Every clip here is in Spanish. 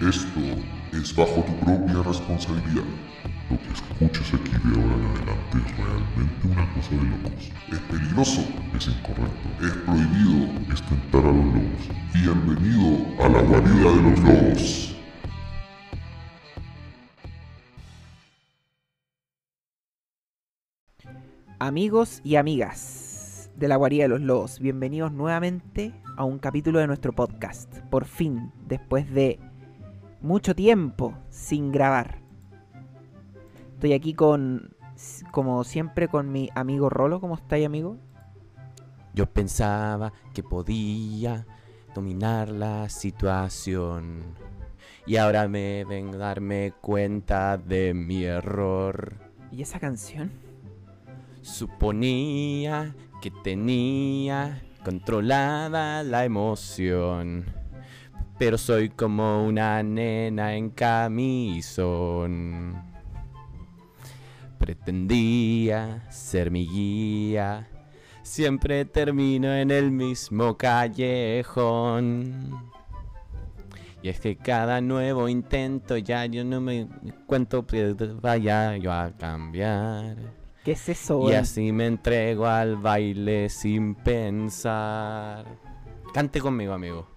Esto es bajo tu propia responsabilidad. Lo que escuches aquí de ahora en adelante es realmente una cosa de locos. Es peligroso, es incorrecto, es prohibido, es tentar a los lobos. Bienvenido a la guarida de los lobos. Amigos y amigas de la Guarida de los Lobos, bienvenidos nuevamente a un capítulo de nuestro podcast. Por fin, después de mucho tiempo sin grabar. Estoy aquí con, como siempre, con mi amigo Rolo. ¿Cómo estáis, amigo? Yo pensaba que podía dominar la situación. Y ahora me vengo a darme cuenta de mi error. ¿Y esa canción? Suponía que tenía controlada la emoción. Pero soy como una nena en camisón. Pretendía ser mi guía. Siempre termino en el mismo callejón. Y es que cada nuevo intento ya yo no me cuento que vaya yo a cambiar. ¿Qué es eso? Y así me entrego al baile sin pensar. Cante conmigo, amigo.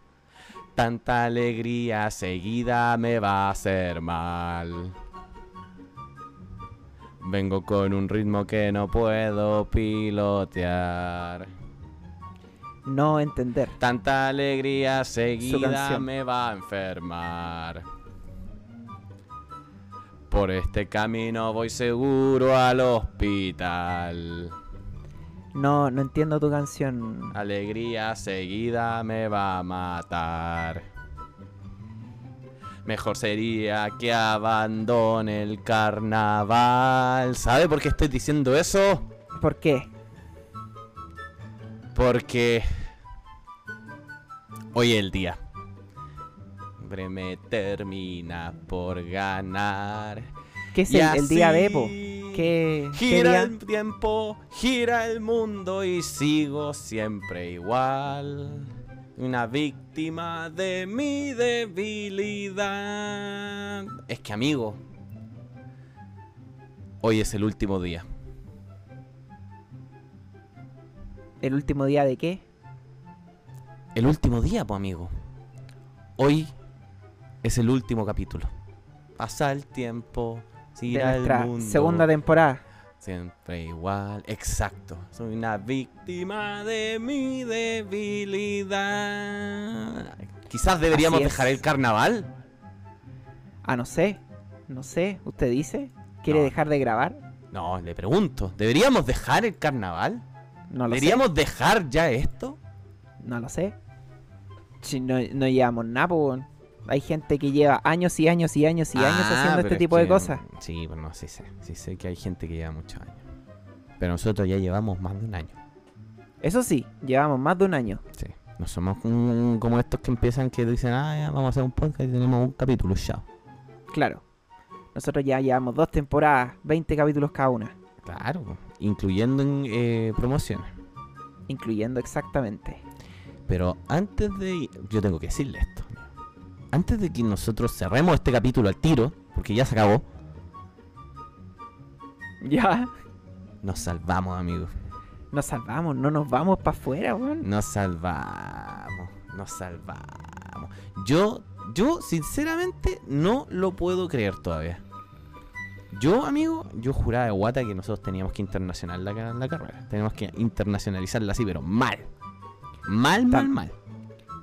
Tanta alegría seguida me va a hacer mal. Vengo con un ritmo que no puedo pilotear. No entender. Tanta alegría seguida me va a enfermar. Por este camino voy seguro al hospital. No, no entiendo tu canción. Alegría seguida me va a matar. Mejor sería que abandone el carnaval. ¿Sabe por qué estoy diciendo eso? ¿Por qué? Porque hoy es el día. Me termina por ganar. ¿Qué es el, el día de Evo? ¿Qué, qué Gira el tiempo, gira el mundo y sigo siempre igual. Una víctima de mi debilidad. Es que amigo, hoy es el último día. ¿El último día de qué? El último día, pues amigo. Hoy es el último capítulo. Pasa el tiempo, De nuestra mundo. segunda temporada. Siempre igual, exacto. Soy una víctima de mi debilidad. Quizás deberíamos dejar el carnaval. Ah, no sé. No sé. ¿Usted dice? ¿Quiere No. dejar de grabar? No, le pregunto. ¿Deberíamos dejar el carnaval? No lo ¿Deberíamos dejar ya esto? No lo sé. Si no, no llevamos nada. Hay gente que lleva años y años y años y años Ah, haciendo este es tipo de cosas. Sí, pero no, sí sé. Sí sé que hay gente que lleva muchos años. Pero nosotros ya llevamos más de un año. Eso sí, llevamos más de un año. Sí. No somos como estos que empiezan que dicen, ah, ya, vamos a hacer un podcast y tenemos un capítulo, chao. Claro. Nosotros ya llevamos dos temporadas, 20 capítulos cada una. Claro, incluyendo en eh, promociones. Incluyendo exactamente. Pero antes de... Yo tengo que decirle esto. Antes de que nosotros cerremos este capítulo al tiro, porque ya se acabó, Ya. nos salvamos, amigos. Nos salvamos, no nos vamos para afuera, weón. Nos salvamos. Nos salvamos. Yo, yo, sinceramente, no lo puedo creer todavía. Yo, amigo, yo juraba de guata que nosotros teníamos que internacionalizar la, la carrera. Tenemos que internacionalizarla así, pero mal. Mal, mal, mal.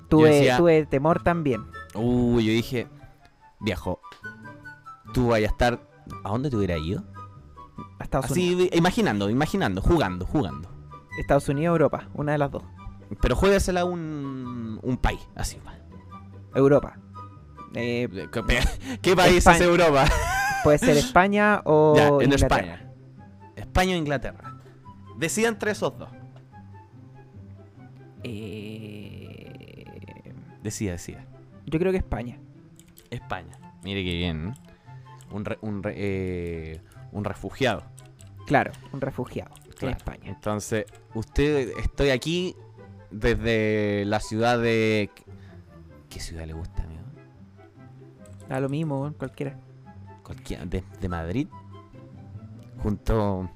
Tuve, decía- tuve temor también. Uy, yo dije, viejo, tú vayas a estar. ¿A dónde te hubiera ido? A Estados Unidos. Así, imaginando, imaginando, jugando, jugando. Estados Unidos, Europa, una de las dos. Pero juégasela a un, un país, así. va. Europa. Eh, ¿Qué, qué país España. es Europa? puede ser España o ya, en Inglaterra. España. España o Inglaterra. Decidan entre esos dos. Eh, Decida, decida. Yo creo que España. España. Mire qué bien. ¿eh? Un, re- un, re- eh, un refugiado. Claro, un refugiado en Claro. España. Entonces, usted, estoy aquí desde la ciudad de... ¿Qué ciudad le gusta, amigo? Da lo mismo, cualquiera. cualquiera, de, de Madrid, junto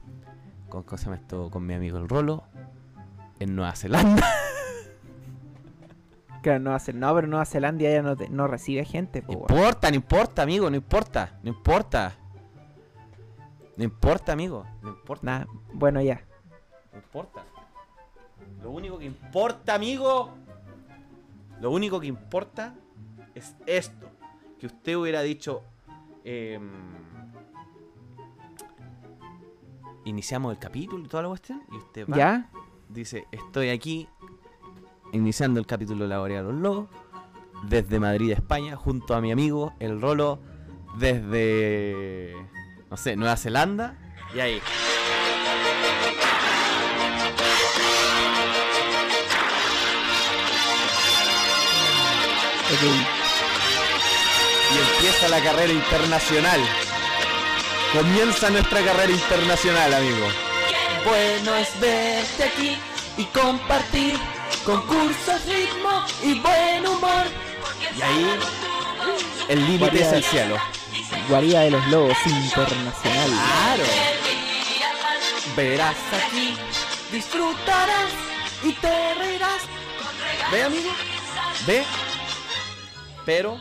con, ¿cómo se llama esto? con mi amigo el Rolo, en Nueva Zelanda. Claro, Nueva Zelanda. No, pero Nueva Zelanda ya no, te- no recibe gente, No importa, no importa, amigo, no importa, no importa. No importa, amigo, no importa, bueno, ya. no importa. Lo único que importa, amigo, lo único que importa es esto. Que usted hubiera dicho, em, iniciamos el capítulo y toda la cuestión, y usted va, ¿Ya? dice, estoy aquí iniciando el capítulo de la Guardia de los Lobos desde Madrid, España, junto a mi amigo el Rolo desde, no sé, Nueva Zelanda. Y ahí. Y empieza la carrera internacional. Comienza nuestra carrera internacional, amigo. Bueno es verte aquí y compartir concursos, ritmo y buen humor. Y ahí el límite es el cielo. Guarida de los Lobos Internacional. Claro. Verás aquí, disfrutarás y te reirás. ¿Ve, amigo? ¿Ve? Pero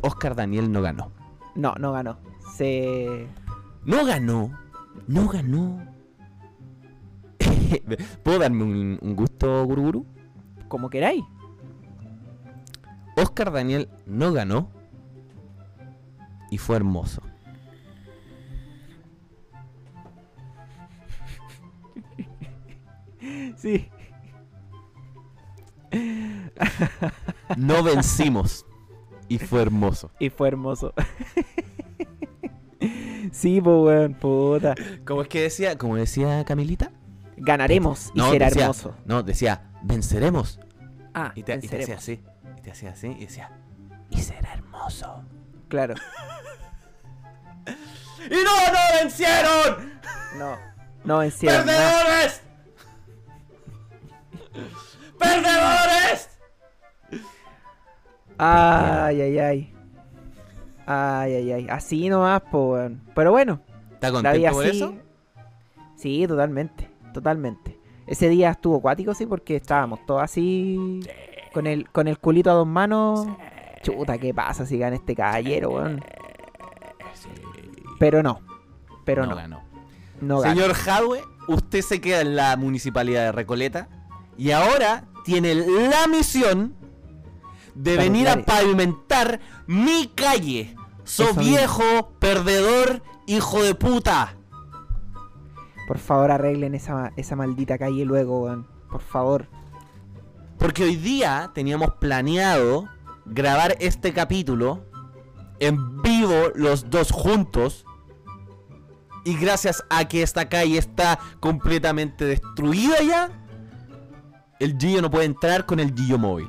Oscar Daniel no ganó. No, no ganó. Se. No ganó. No ganó. ¿Puedo darme un, un gusto, Guruguru? como queráis. Oscar Daniel no ganó. Y fue hermoso. Sí. No vencimos. y fue hermoso. Y fue hermoso. sí, pues, weón, puta. ¿Cómo es que decía? Como decía Camilita. Ganaremos y No, será decía- hermoso. No, decía, venceremos. Ah, Y te, y te hacía así. Y te hacía así. Y decía, y será hermoso. Claro. ¡Y no, no vencieron! No. No vencieron. ¡Perdedores! ¡Perdedores! Ay, ay, ay. Ay, ay, ay. Así nomás, pues, weón. Pero bueno, ¿Está contento por así. eso? Sí, totalmente. Totalmente. Ese día estuvo acuático, sí, porque estábamos todos así. Con el, con el culito a dos manos. Chuta, ¿qué pasa si gana este caballero, weón? Pero no. Pero no. ganó. No. Señor Jadwe, usted se queda en la municipalidad de Recoleta y ahora tiene la misión de Para venir a pavimentar mi calle. So viejo, perdedor, hijo de puta. Por favor, arreglen esa, esa maldita calle luego, weón. Por favor. Porque hoy día teníamos planeado grabar este capítulo en vivo los dos juntos. Y gracias a que esta calle está completamente destruida ya, el Gillo no puede entrar con el Gillo móvil.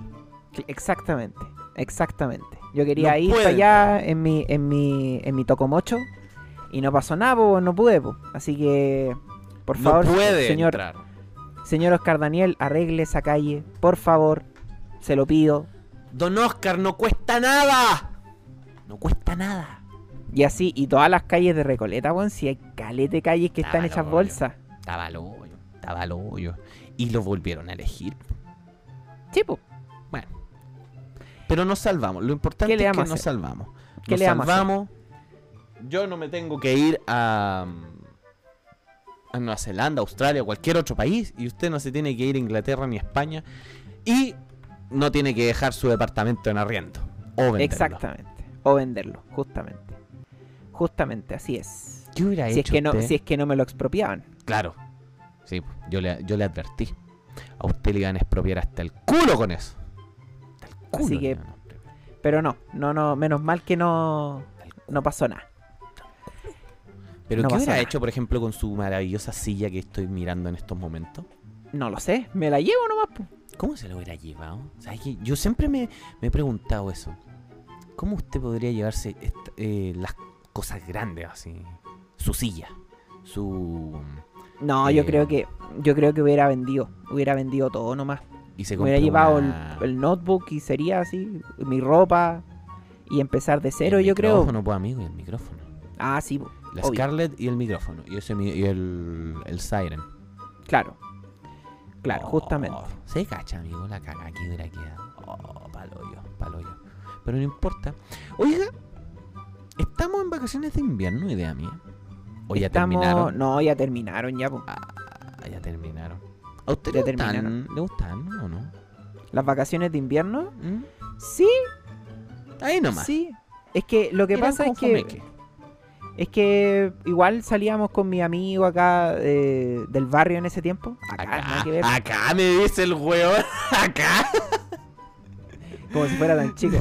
Exactamente. Exactamente. Yo quería No ir puede. para allá en mi, en mi, en mi tocomocho. Y no pasó nada, pues no pude, po. Así que. Por favor, puede señor, entrar. señor Oscar Daniel, arregle esa calle. Por favor. Se lo pido. Don Oscar, no cuesta nada. No cuesta nada. Y así, y todas las calles de Recoleta, weón, si hay calete de calles que Ah, están hechas bolsas. Estaba al hoyo, estaba al hoyo. Y lo volvieron a elegir. Sí, po. Bueno. Pero nos salvamos. Lo importante ¿Qué le es que nos salvamos. ¿Qué nos le salvamos. Yo no me tengo que ir a, a Nueva Zelanda, Australia, cualquier otro país. Y usted no se tiene que ir a Inglaterra ni a España. Y no tiene que dejar su departamento en arriendo. O venderlo. Exactamente. O venderlo, justamente. Justamente, así es. ¿Qué hubiera Si es, hecho que no, si es que no me lo expropiaban. Claro. Sí, yo le, yo le advertí. A usted le iban a expropiar hasta el culo con eso. Hasta el culo Así que-. Pero no, no, no, menos mal que no, no pasó nada. Pero no ¿qué hubiera hecho, por ejemplo, con su maravillosa silla que estoy mirando en estos momentos? No lo sé, me la llevo nomás. po. ¿Cómo se lo hubiera llevado? ¿Sabe qué? Yo siempre me, me he preguntado eso. ¿Cómo usted podría llevarse esta- eh, las cosas grandes así? Su silla, su... No, yo Eh. creo que yo creo que hubiera vendido, hubiera vendido todo nomás. Y se hubiera llevado una- el, el notebook y sería así, mi ropa y empezar de cero, el yo creo. micrófono, pues, amigo, y el micrófono. Ah, sí, po, La obvio. Scarlett y el micrófono. Y, ese, mi- y el, el Siren. claro. Claro, Oh, justamente. Se cacha, amigo, la caga que hubiera quedado. Oh, paloyo, paloyo. Pero no importa. Oiga, estamos en vacaciones de invierno, idea mía. O ya Estamos- terminaron. No, ya terminaron ya, po. Ah, ya terminaron. ¿A usted Ya le gustan, terminaron. le gustan o no? Las vacaciones de invierno. ¿Mm? Sí, Ahí nomás. sí. Es que lo que Eran pasa es que fomeque. Es que igual salíamos con mi amigo acá eh, del barrio en ese tiempo. Acá, nada que ver, Acá, acá me dice el weón. Acá. como si fuera tan chico.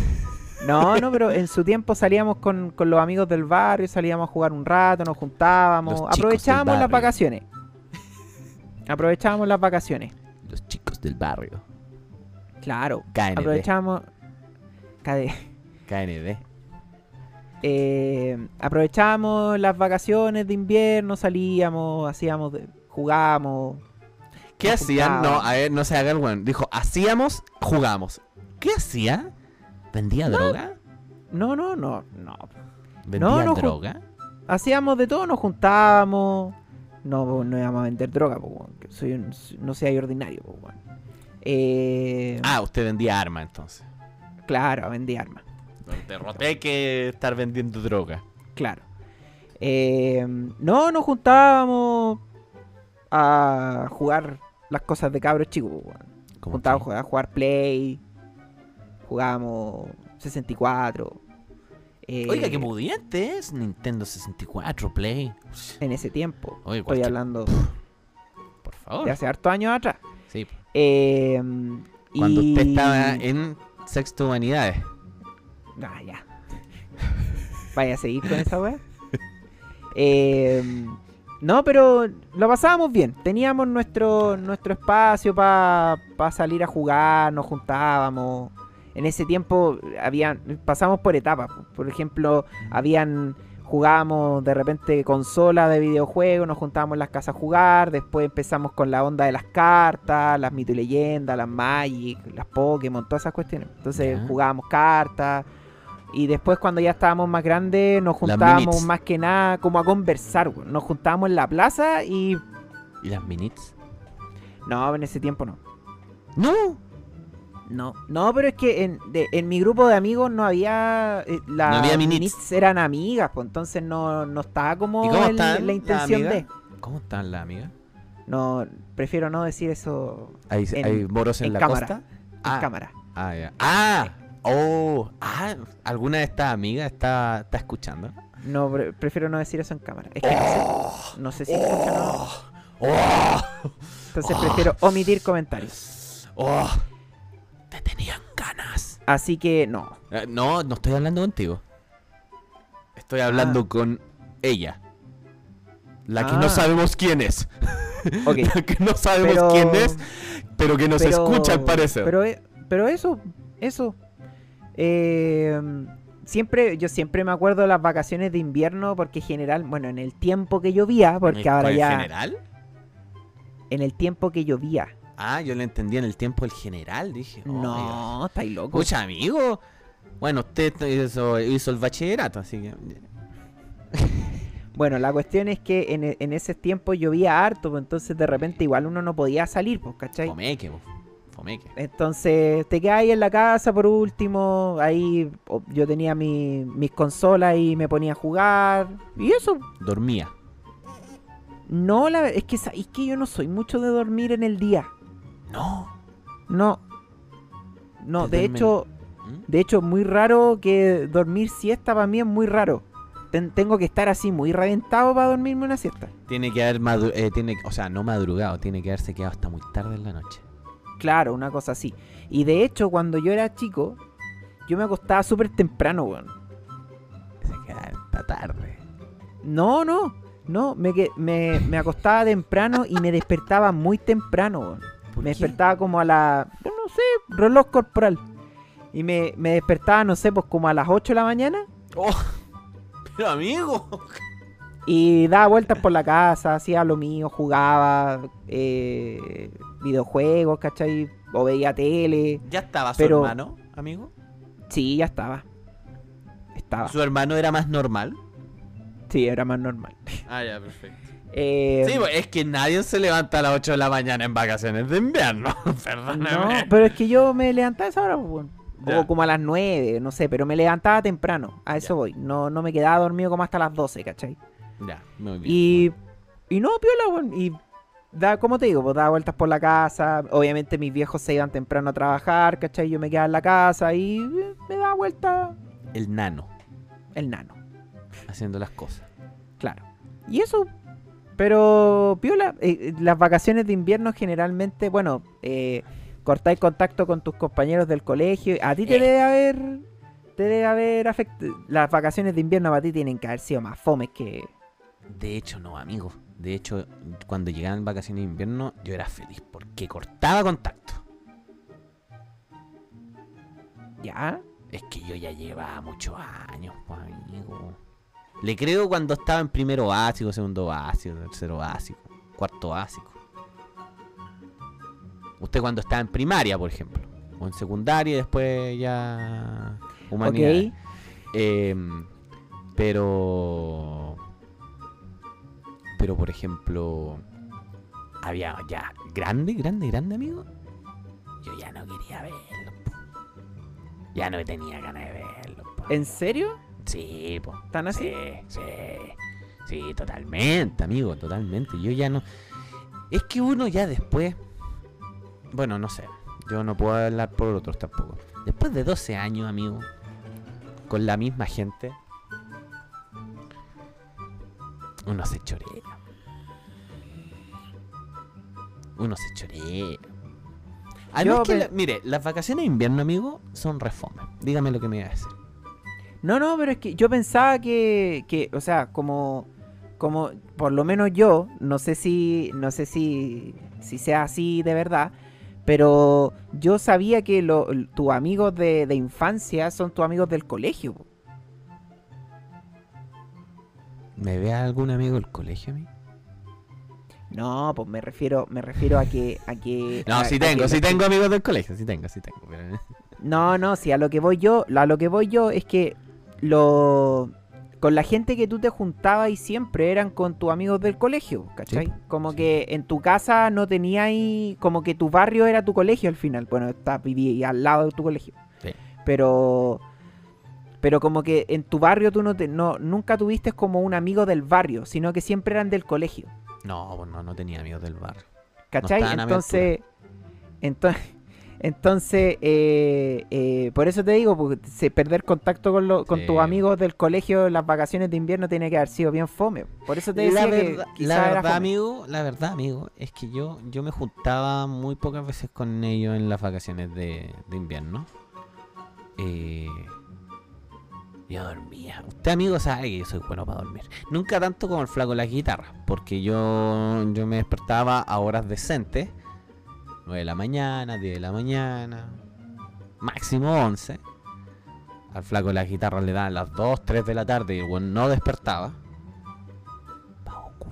No, no, pero en su tiempo salíamos con, con los amigos del barrio, salíamos a jugar un rato, nos juntábamos, Los aprovechábamos las vacaciones. Aprovechábamos las vacaciones. Los chicos del barrio. Claro, KND. aprovechábamos KD. KND. Eh, aprovechábamos las vacaciones de invierno, salíamos, hacíamos, jugábamos. ¿Qué hacían? No, a ver, no se haga el weón. Dijo, hacíamos, jugamos. ¿Qué hacía? ¿Vendía droga? No, no, no, no. ¿Vendía no, droga? Hacíamos de todo, nos juntábamos. No, no íbamos a vender droga, po, soy un- no sea ordinario, po. Eh, Ah, usted vendía arma entonces. Claro, vendí armas. Derroté que estar vendiendo droga. Claro. Eh, no, nos juntábamos a jugar las cosas de cabros chicos. ¿Cómo juntábamos a jugar, Play, jugábamos 64. eh, Oiga, qué pudiente es Nintendo 64 Play. En ese tiempo. Oye, Estoy cualquier- hablando Por favor. de hace hartos años atrás. Sí. Eh, Cuando y- usted estaba en sexto humanidades. Ah, ya. Vaya a seguir con esa weá. Eh, no, pero lo pasábamos bien. Teníamos nuestro, nuestro espacio para salir a jugar, nos juntábamos. En ese tiempo habían, pasamos por etapas. Por ejemplo, habían jugábamos de repente consola de videojuegos, nos juntábamos en las casas a jugar, después empezamos con la onda de las cartas, las mito y leyendas, las Magic, las Pokémon, todas esas cuestiones. Entonces jugábamos cartas y después cuando ya estábamos más grandes nos juntábamos más que nada como a conversar, nos juntábamos en la plaza y ¿Y las minits? no, en ese tiempo no. No. No, no, pero es que en, de- en mi grupo de amigos no había. eh, las No había minits. minits eran amigas, pues entonces no, no estaba como ¿Y cómo el- la intención de. ¿Cómo están las amigas? No, prefiero no decir eso ¿Hay, En- hay moros en, en la cámara. costa? en Ah, cámara. ah, ya. Ah, oh, ah, ¿alguna de estas amigas está, está escuchando? No, pre- prefiero no decir eso en cámara. Es que no sé, no sé si escuchan o no. Oh, Entonces prefiero omitir comentarios. oh, te tenían ganas. Así que no. Eh, no, no estoy hablando contigo. Estoy hablando con ella. La que Ah. no sabemos quién es. La que no sabemos Pero- quién es, pero que nos pero- escucha al parecer. Pero, eh, pero eso, eso. Eh, siempre, yo siempre me acuerdo de las vacaciones de invierno porque general, bueno, en el tiempo que llovía, porque ¿En- ahora en ya, general? en el tiempo que llovía. Ah, yo le entendí en el tiempo el general, dije. oh, no, estáis loco. Escucha, amigo. Bueno, usted hizo, hizo el bachillerato, así que. Bueno, la cuestión es que en, en ese tiempo llovía harto, pues entonces de repente igual uno no podía salir, pues, ¿cachai? Fomeque, po, fomeque. Entonces te quedas ahí en la casa por último, ahí yo tenía mi- mis consolas y me ponía a jugar. Y eso, Dormía. no, la, es que es que yo no soy mucho de dormir en el día. No. No. No, ¿Te de duermen? hecho, ¿Mm? de hecho muy raro que dormir siesta para mí es muy raro. Ten- tengo que estar así muy reventado para dormirme una siesta. Tiene que haber eh, tiene, o sea, no madrugado, tiene que haberse quedado hasta muy tarde en la noche. Claro, una cosa así. Y de hecho, cuando yo era chico, yo me acostaba súper temprano, weón. Se queda hasta tarde. No, no, no, me, me, me acostaba temprano y me despertaba muy temprano, weón. ¿Por Me qué? despertaba como a la, no sé, reloj corporal. Y me, me despertaba, no sé, pues como a las 8 de la mañana. Oh, pero amigo. Y daba vueltas por la casa, hacía lo mío, jugaba eh, videojuegos, ¿cachai? O veía tele. ¿Ya estaba su hermano, amigo? Sí, ya estaba. gustaba. ¿Su hermano era más normal? Sí, era más normal. Ah, ya, perfecto. Eh, Sí, pues, es que nadie se levanta a las 8 de la mañana en vacaciones de invierno. no, Perdóname. pero es que yo me levantaba a esa hora, pues. O como a las 9, no sé, pero me levantaba temprano. A eso Ya. voy. No, no me quedaba dormido como hasta las 12, ¿cachai? Ya, muy bien. Y, y no, piola, weón. Y da, como te digo, pues daba vueltas por la casa. Obviamente mis viejos se iban temprano a trabajar, ¿cachai? Yo me quedaba en la casa y eh, me daba vuelta El nano, el nano, haciendo las cosas. claro. Y eso. Pero, piola, eh, eh, las vacaciones de invierno generalmente, bueno, eh, cortáis contacto con tus compañeros del colegio. A ti te Eh. debe haber. Te debe haber afectado. Las vacaciones de invierno para ti tienen que haber sido más fomes que. De hecho, no, amigo. De hecho, cuando llegaban vacaciones de invierno, yo era feliz porque cortaba contacto. ¿Ya? Es que yo ya llevaba muchos años, pues, amigo. Le creo cuando estaba en primero básico, segundo básico, tercero básico, cuarto básico. Usted cuando estaba en primaria, por ejemplo. O en secundaria y después ya... Humanidades. Ok. Em, pero. Pero por ejemplo. Había ya grande, grande, grande amigo. Yo ya no quería verlo. po. Ya no tenía ganas de verlo. po. ¿En serio? Sí, po. ¿Tan así? Sí, sí. Sí, totalmente, amigo, totalmente. Yo ya no. Es que uno ya después. Bueno, no sé. Yo no puedo hablar por otros tampoco. Después de 12 años, amigo. Con la misma gente. Uno se chorea. Uno se chorea. Además Yo que, pe- la- mire, las vacaciones de invierno, amigo, son refome. Dígame lo que me iba a decir. No, no, pero es que yo pensaba que, que o sea, como, como, por lo menos yo, no sé si, no sé si, si sea así de verdad, pero yo sabía que lo- tus amigos de, de infancia son tus amigos del colegio. ¿Me ve algún amigo del colegio, amigo? No, pues me refiero, me refiero a que, a que. No, a- sí a tengo, sí tengo amigos del colegio, sí tengo, sí tengo. pero- No, no, sí, a lo que voy yo, a lo que voy yo es que lo con la gente que tú te juntabas y siempre eran con tus amigos del colegio, ¿cachai? Sí, como sí. que en tu casa no tenías ahí, como que tu barrio era tu colegio al final. Bueno, está viví al lado de tu colegio. Sí. Pero pero como que en tu barrio tú no te no nunca tuviste como un amigo del barrio, sino que siempre eran del colegio. No, pues no, no tenía amigos del barrio. ¿Cachai? entonces, entonces, entonces eh, eh, por eso te digo, porque perder contacto con, lo- con Sí. tus amigos del colegio en las vacaciones de invierno tiene que haber sido bien fome. Por eso te La decía verdad, que la verdad, amigo, la verdad, amigo, es que yo, yo me juntaba muy pocas veces con ellos en las vacaciones de, de invierno. Eh, yo dormía. Usted, amigo, sabe que yo soy bueno para dormir. Nunca tanto como el flaco de la guitarra, porque yo, yo me despertaba a horas decentes. 9 de la mañana, 10 de la mañana, máximo 11. Al flaco de la guitarra le daban las 2, 3 de la tarde y el weón no despertaba.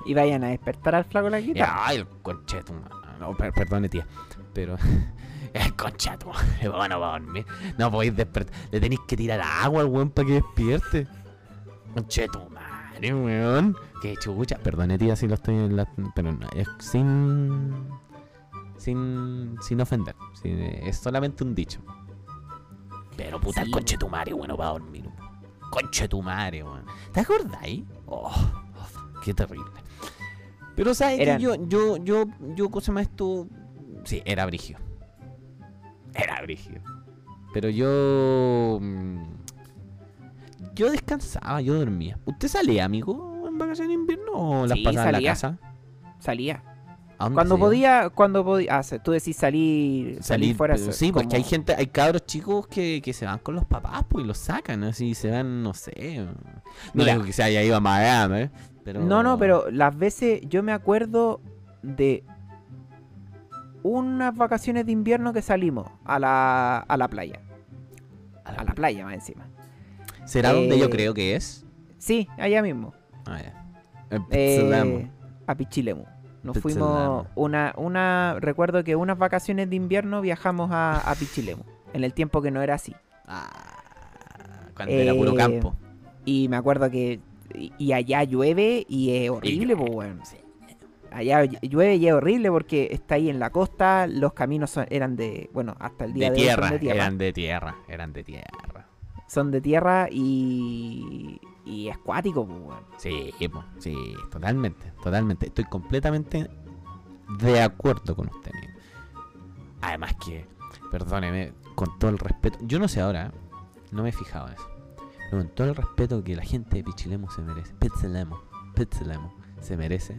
Y vayan a despertar al flaco de la guitarra. Ay, el concheto. No, per- perdone, tía. Pero. El concheto. Bueno, va a dormir. No podéis despertar. Le tenéis que tirar agua al weón para que despierte. Concheto, madre, weón. Qué chucha. Perdone, tía, si lo estoy en la. Pero no, es sin. Sin. Sin ofender. sin- es solamente un dicho. Pero puta, el Sí. conchetumare, bueno, va a dormir. Conchetumare, weón. ¿Te acordáis? Oh, oh, qué terrible. Pero sabes Eran- que yo, yo, yo, yo, cosa más esto. Sí, era brigio. Era brigio. Pero yo. mm, Yo descansaba, yo dormía. ¿Usted salía, amigo, en vacaciones de invierno o las Sí, pasaba en la casa? Salía. ¿A dónde Cuando se iba? podía, cuando podía. Ah, tú decís salir, salir, Salir, fuera. sí, porque hay gente, hay cabros chicos que, que se van con los papás, pues, y los sacan, así, se van, no sé. No Mira. digo que se haya ido a Miami, ¿eh? Pero... No, no, pero las veces yo me acuerdo de unas vacaciones de invierno que salimos a la, a la playa. A la playa más encima. ¿Será donde yo Eh, creo que es? Sí, allá mismo. Ah, ya. Eh, a Pichilemu. Nos Pichilemu. fuimos una, una, recuerdo que unas vacaciones de invierno viajamos a, a Pichilemu. En el tiempo que no era así. Ah, cuando era puro eh, campo. Y me acuerdo que. Y, allá llueve y es horrible, pues, weón. Allá llueve y es horrible porque está ahí en la costa, los caminos son- eran de. Bueno, hasta el día De de, hoy tierra, son de tierra. eran de tierra, eran de tierra. Son de tierra y. Y es cuático, pues. Sí, po, sí, totalmente, totalmente. Estoy completamente de acuerdo con usted, amigo. Además que, perdóneme, con todo el respeto, yo no sé ahora, no me he fijado en eso, pero con todo el respeto que la gente de Pichilemu se merece, Pichilemu, Pichilemu, se merece.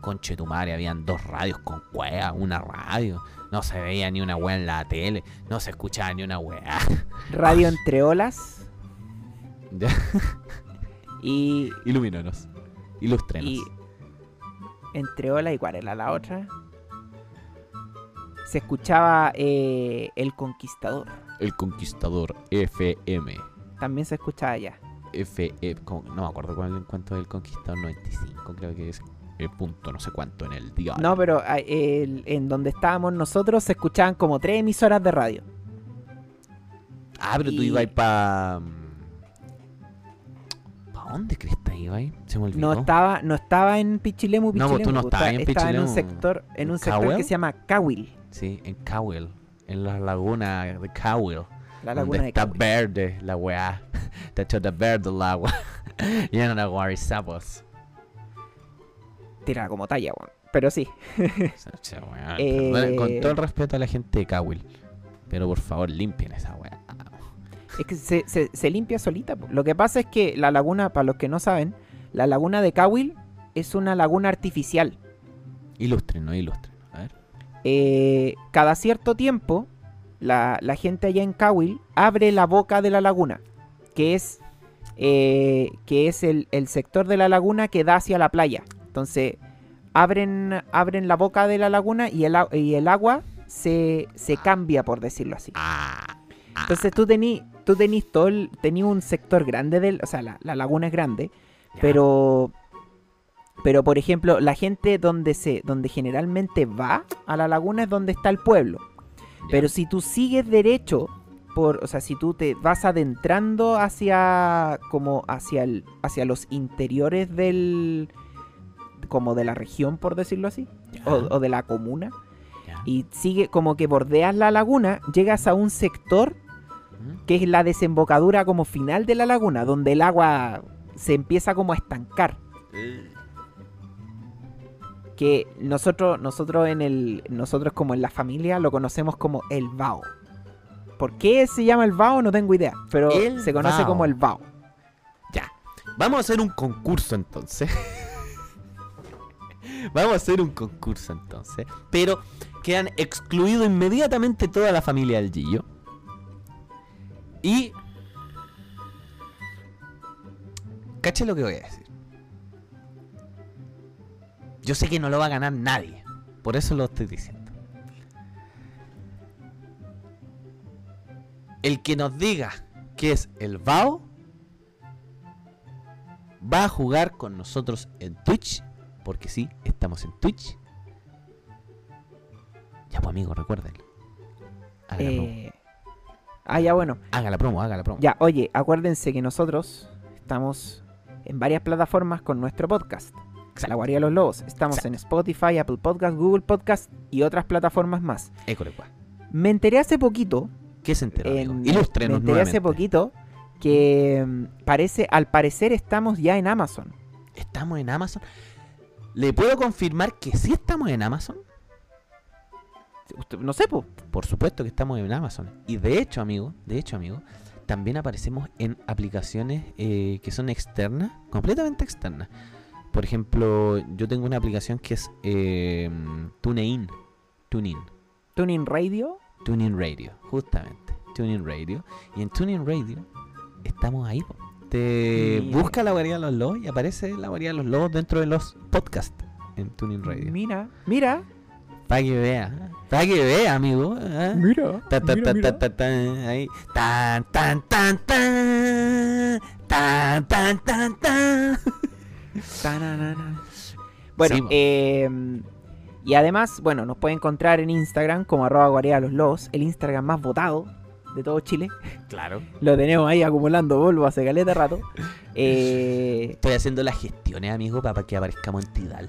Conche tu madre, habían dos radios con wea, una radio, no se veía ni una wea en la tele, no se escuchaba ni una wea. Radio entre olas y. Ilumínanos, ilústrenos. y entre olas y cuál era la otra. Se escuchaba eh, El Conquistador. El Conquistador FM. También se escuchaba allá. F, como- no me acuerdo cuál cuánto es el Conquistador 95, creo que es el punto no sé cuánto en el día. No, pero ah, el- en donde estábamos nosotros se escuchaban como tres emisoras de radio. Ah, pero tú y- ibas para. ¿Para dónde crees que ibas? Se me olvidó. No estaba, no estaba en Pichilemu, No, pues tú no Pichilemu, estabas en estaba en un Pichilemu. sector, en un ¿En sector que Cowell? se llama Cawil, Sí, en Cowell, en la laguna de Cowell. la laguna de está verde la weá. Está toda verde el agua. Llena de guarizapos. Tira como talla, weón. Pero sí, weá, Eh, perdón, Con todo el respeto a la gente de Cowell. Pero por favor, limpien esa weá. es que se, se- se limpia solita. Lo que pasa es que la laguna, para los que no saben, la laguna de Cawil es una laguna artificial. Ilustren, ilustren. A ver. Eh, cada cierto tiempo, la, la gente allá en Cawil abre la boca de la laguna, que es, eh, que es el, el sector de la laguna que da hacia la playa. Entonces, abren, abren la boca de la laguna y el, a- y el agua se, se cambia, por decirlo así. Ah. Entonces tú tenís tú tenís todo el- tenís un sector grande del, o sea, la, la laguna es grande, pero pero por ejemplo, la gente donde se donde generalmente va a la laguna es donde está el pueblo. Pero si tú sigues derecho por, o sea, si tú te vas adentrando hacia como hacia el hacia los interiores del como de la región, por decirlo así, o, o de la comuna, ya. y sigue como que bordeas la laguna, llegas a un sector que es la desembocadura como final de la laguna, donde el agua se empieza como a estancar. Que nosotros, nosotros en el. Nosotros como en la familia lo conocemos como el Bao. ¿Por qué se llama el Bao? No tengo idea. Pero El se conoce Bao. como el Bao. Ya. Vamos a hacer un concurso entonces. Vamos a hacer un concurso entonces. Pero quedan excluidos inmediatamente toda la familia del Gillo. Y. Cache lo que voy a decir. Yo sé que no lo va a ganar nadie. Por eso lo estoy diciendo. El que nos diga que es el VAO va a jugar con nosotros en Twitch. Porque sí, estamos en Twitch. Ya, pues amigo, recuerden. Eh, ah, ya bueno. haga la promo, haga la promo. Ya, oye, acuérdense que nosotros estamos en varias plataformas con nuestro podcast. La Guardia de los Lobos. Estamos en Spotify, Apple Podcast, Google Podcast y otras plataformas más. Écorecua. Me enteré hace poquito ¿Qué se enteró, en- Ilústrenos me enteré hace poquito que mm, parece, al parecer estamos ya en Amazon. ¿Estamos en Amazon? ¿Le puedo confirmar que sí estamos en Amazon? No sé, po. Por supuesto que estamos en Amazon. Y de hecho, amigo, de hecho, amigo, también aparecemos en aplicaciones eh, que son externas, completamente externas. Por ejemplo, yo tengo una aplicación que es eh, TuneIn. TuneIn. Tuning Radio. TuneIn Radio, justamente. TuneIn Radio. Y en TuneIn Radio estamos ahí. po. Te Mira. busca la variedad de los lobos y aparece la variedad de los lobos dentro de los podcasts en TuneIn Radio. Mira, mira. Para que vea, para que vea, amigo. ¿ah? Mira. Ta, ta, ta, ta, ta, ta, ahí. Tan, tan, tan, tan. Tan, tan, tan, tan. Bueno, Sí, eh, y además, bueno, nos puede encontrar en Instagram como arroba guardia de los lobos, el Instagram más votado de todo Chile. Claro. Lo tenemos ahí acumulando polvo hace caleta rato. Eh, Estoy haciendo las gestiones, amigo, para que aparezcamos en Tidal.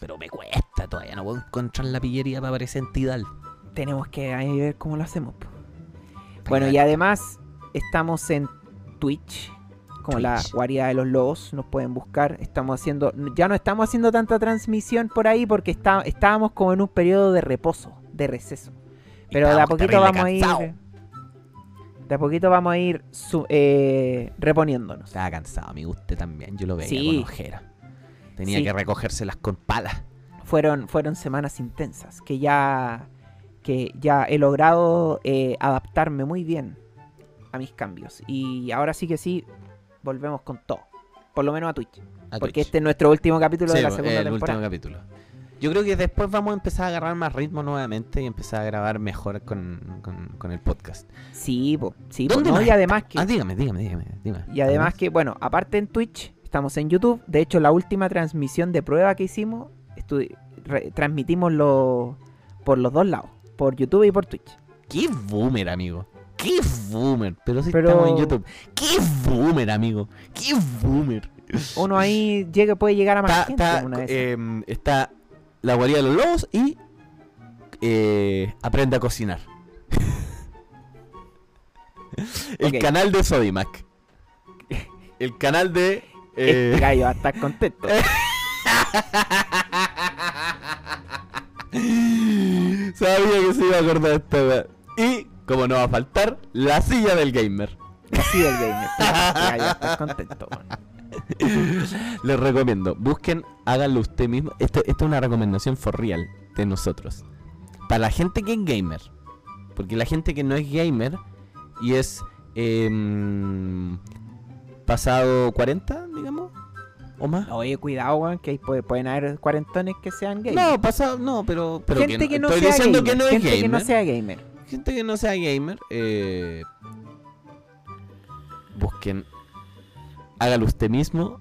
Pero me cuesta, todavía no puedo encontrar la pillería para aparecer en Tidal. tenemos que ahí ver cómo lo hacemos. po. Bueno, y además estamos en Twitch, como la Twitch. guarida de los lobos, nos pueden buscar. Estamos haciendo, ya no estamos haciendo tanta transmisión por ahí porque está, estábamos como en un periodo de reposo, de receso. Pero de a Estábamos poquito terrible vamos a ir, cansados. De a poquito vamos a ir su- eh, reponiéndonos. Estaba cansado, amigo, usted también. Yo lo veía Sí. con ojera. Tenía Sí. que recogérselas con palas. Fueron, fueron semanas intensas que ya, que ya he logrado eh, adaptarme muy bien a mis cambios. Y ahora sí que sí, volvemos con todo. Por lo menos a Twitch. a Porque Twitch. este es nuestro último capítulo de la segunda el temporada. último capítulo. Yo creo que después vamos a empezar a agarrar más ritmo nuevamente y empezar a grabar mejor con, con- con el podcast. Sí, po, sí, po, ¿Dónde no, más y además que Ah, dígame, dígame, dígame. dígame. y además que bueno, aparte en Twitch, estamos en YouTube. De hecho, la última transmisión de prueba que hicimos, transmitimos lo- por los dos lados, por YouTube y por Twitch. ¡Qué boomer, amigo! ¡Qué boomer! Pero si Pero- estamos en YouTube. ¡Qué boomer, amigo! ¡Qué boomer! Uno ahí llega, puede llegar a más Está, gente está, en una esas. em, está la guarida de los lobos y eh, aprende a cocinar. el canal de Sodimac. El canal de... eh, Este gallo va a estar contento. Sabía que se iba a acordar de esta. Y, como no va a faltar, la silla del gamer. Así del gamer. Este gallo va a estar contento. weón. Les recomiendo, busquen, háganlo usted mismo. Esto, esto es una recomendación for real de nosotros. Para la gente que es gamer. Porque la gente que no es gamer y es em, pasado 40, digamos, o más. Oye, cuidado, weón, que pueden haber cuarentones que sean gays. No, pasado, no, pero, pero gente que no, estoy sea diciendo gamer. que no es gente gamer. que no sea gamer. Gente que no sea gamer, eh, busquen, hágalo usted mismo,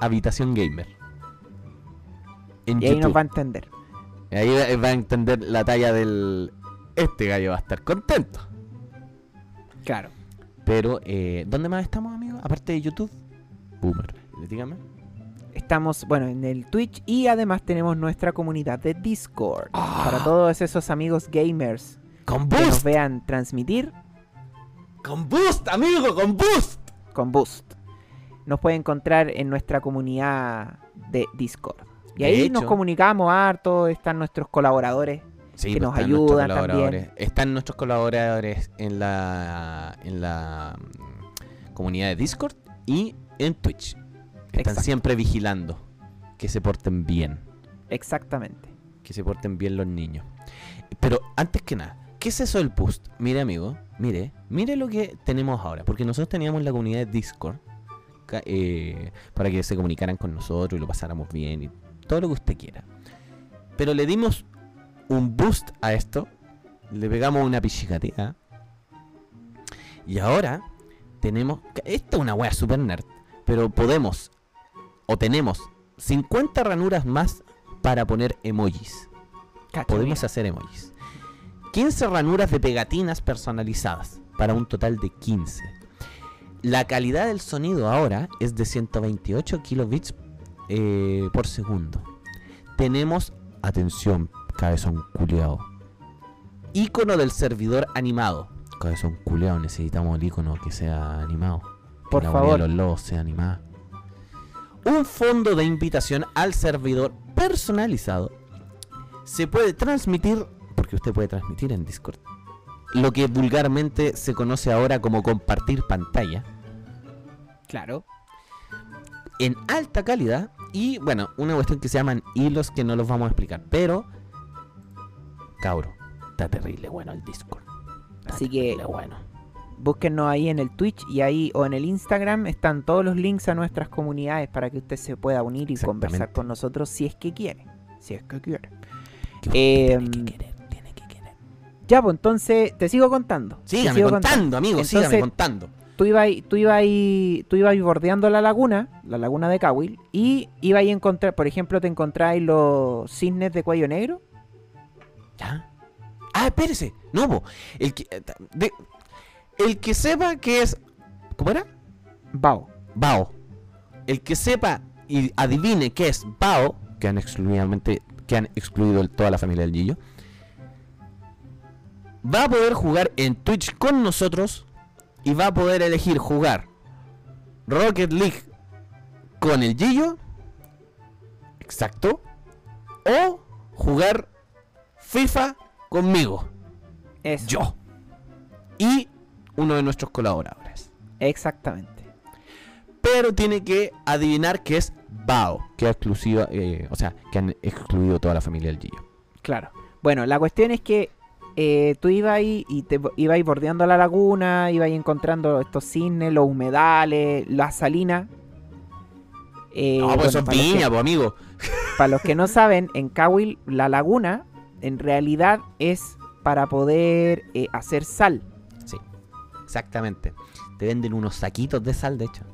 habitación gamer. En Y ahí YouTube. nos va a entender. Ahí va- a entender la talla del... Este gallo va a estar contento. Claro. Pero, eh, ¿dónde más estamos, amigos? Aparte de YouTube. Boomer. Dígame. Estamos, bueno, en el Twitch y además tenemos nuestra comunidad de Discord. Ah. Para todos esos amigos gamers Con que nos Boost. vean transmitir Con Boost, amigo, con Boost. con Boost. Nos puede encontrar en nuestra comunidad de Discord. Y ahí nos comunicamos harto, están nuestros colaboradores. Sí, que pues nos ayudan también. Están nuestros colaboradores en la en la mm, comunidad de Discord y en Twitch. Están Exacto. siempre vigilando que se porten bien, Exactamente. que se porten bien los niños. Pero antes que nada, ¿qué es eso del boost? Mire, amigo, mire, mire lo que tenemos ahora, porque nosotros teníamos la comunidad de Discord eh, para que se comunicaran con nosotros y lo pasáramos bien y todo lo que usted quiera. Pero le dimos un boost a esto, le pegamos una pichicatea. Y ahora tenemos. Esta es una wea super nerd, pero podemos o tenemos 50 ranuras más para poner emojis. Podemos mira. hacer emojis. 15 ranuras de pegatinas personalizadas para un total de 15. La calidad del sonido ahora es de 128 kilobits eh, por segundo. Tenemos, atención, cabezón culeado. Icono del servidor animado. Cabezón culeado, necesitamos el icono que sea animado. Por la favor. de los lobos sea animada. Un fondo de invitación al servidor personalizado se puede transmitir, porque usted puede transmitir en Discord, lo que vulgarmente se conoce ahora como compartir pantalla, Claro. en alta calidad y, bueno, una cuestión que se llaman hilos que no los vamos a explicar, pero, cabro, está terrible bueno el Discord. Está Así que- bueno. Búsquennos ahí en el Twitch y ahí o en el Instagram están todos los links a nuestras comunidades para que usted se pueda unir y conversar con nosotros si es que quiere. Si es que quiere. Em, que querer. Ya, pues entonces te sigo contando. Sígame sigo contando, amigo, sígame Entonces, contando. Tú ibas tú ibas tú ibas bordeando la laguna, la laguna de Kawil, y ibas a encontrar, por ejemplo, te encontráis los cisnes de cuello negro. ¿Ya? Ah, espérese. No, po. El que, de- el que sepa que es. ¿Cómo era? Bao. Bao. El que sepa y adivine qué es Bao, que han exclusivamente, que han excluido el- toda la familia del Gillo, va a poder jugar en Twitch con nosotros y va a poder elegir jugar Rocket League con el Gillo, exacto, o jugar FIFA conmigo, Eso. yo, y uno de nuestros colaboradores. Exactamente. Pero tiene que adivinar que es Bao, que es exclusiva, eh, o sea, que han excluido toda la familia del Gillo. Claro. Bueno, la cuestión es que eh, tú ibas ahí y te ibas bordeando la laguna, ibas encontrando estos cisnes, los humedales, las salinas. Eh, no, pues bueno, que- viña, pues amigo. Para los que no saben, en Cahuil la laguna en realidad es para poder eh, hacer sal. Sí, exactamente. Te venden unos saquitos de sal, de hecho.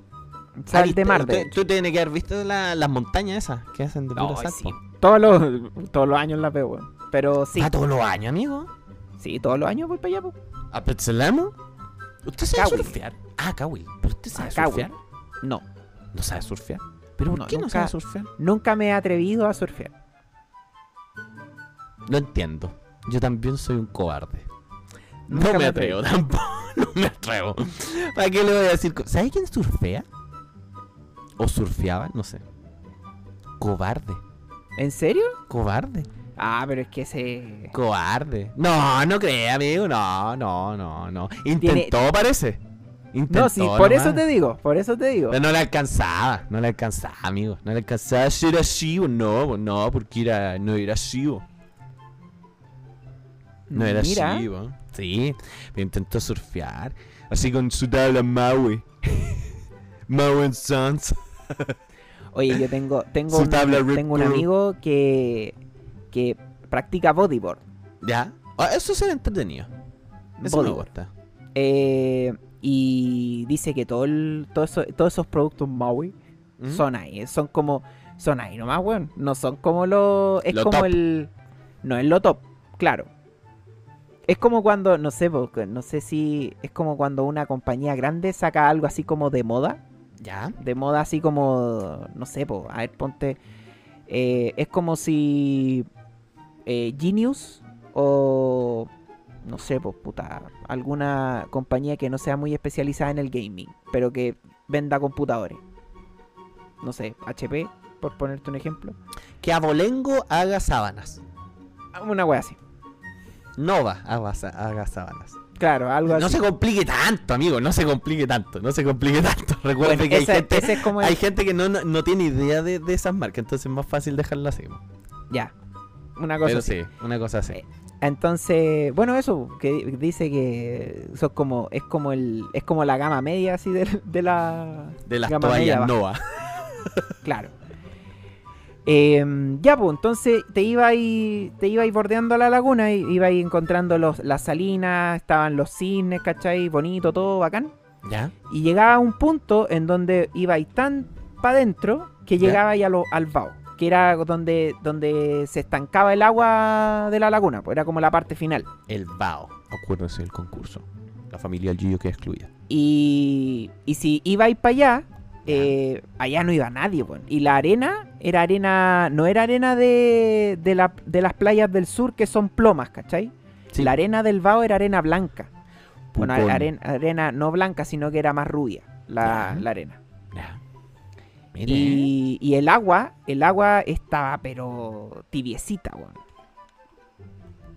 Sal Ah, de mar, Tú, de hecho. tú tienes que haber visto la- las montañas esas que hacen de pura No, sal. sí. Todos los, todos los años las veo. Pero sí, ¿Va todos los años, amigo? Sí, todos los años voy para allá. po. ¿A Petzelamo? ¿Usted sabe surfear? Ah, Cahuil. ¿Pero usted sabe Ah, surfear? No, ¿No sabe surfear? ¿Pero por No, qué no sabe surfear? nunca me he atrevido a surfear. Lo entiendo. Yo también soy un cobarde. Nunca no me me atrevo tampoco. No me atrevo. ¿Para qué le voy a decir? co- ¿Sabe quién surfea? ¿O surfeaba? No sé. Cobarde. ¿En serio? Cobarde. Ah, pero es que ese... Cobarde. No, no cree, amigo. No, no, no, no. Intentó, parece. Intentó, No, sí, por eso te digo, por eso te digo. Pero no le alcanzaba, no le alcanzaba, amigo. No le alcanzaba a ser así, o no, no, porque era, no era así. No era Mira, así. Sí, pero intentó surfear. Así con su tabla Maui. Maui Sons. oye, yo tengo, tengo, un, tengo un amigo que, que practica bodyboard. ¿Ya? Ah, eso será entretenido. Eso me Bodyboard. gusta. Eh, y dice que todo el, todo eso- todos esos productos Maui ¿Mm? son ahí, son como, son ahí nomás, weón. No son como lo, es Lo como top. el, no es lo top, claro. Es como cuando, no sé, no sé si es como cuando una compañía grande saca algo así como de moda. ¿Ya? de moda así como, no sé, po, a ver, ponte, eh, es como si eh, Genius o, no sé, pues puta, alguna compañía que no sea muy especializada en el gaming, pero que venda computadores. No sé, HP, por ponerte un ejemplo. Que Abolengo haga sábanas. Una wea así. Nova haga, haga sábanas. Claro, algo No así. se complique tanto, amigo. No se complique tanto. No se complique tanto. Recuerde Bueno, que hay gente, ese es como el- hay gente que no, no, no tiene idea de, de esas marcas. Entonces es más fácil dejarlo así. Ya, una cosa Pero así. sí, una cosa así. Eh, Entonces, bueno, eso, que di- dice que son como, es como el, es como la gama media así de, de la De las gama media toallas baja, Nova. Claro. Em, ya, pues, entonces te iba ahí, te iba ahí bordeando la laguna y iba ahí encontrando los, las salinas, estaban los cisnes, ¿cachai? Bonito, todo bacán. ¿Ya? Y llegaba a un punto en donde iba ahí tan para adentro que Ya. llegaba ahí a lo- al vaho, que era donde, donde se estancaba el agua de la laguna, pues era como la parte final. El BAO. Acuérdense del concurso. La familia del Gillo que excluida. Y, y si ibais para allá, eh, allá no iba nadie, weón. Y la arena era arena, no era arena de, de, la- de las playas del sur que son plomas, ¿cachai? Sí. La arena del Bao era arena blanca. Bueno, arena, arena no blanca, sino que era más rubia la, la arena. Ya. Mire. Y, y el agua, el agua estaba pero tibiecita, weón.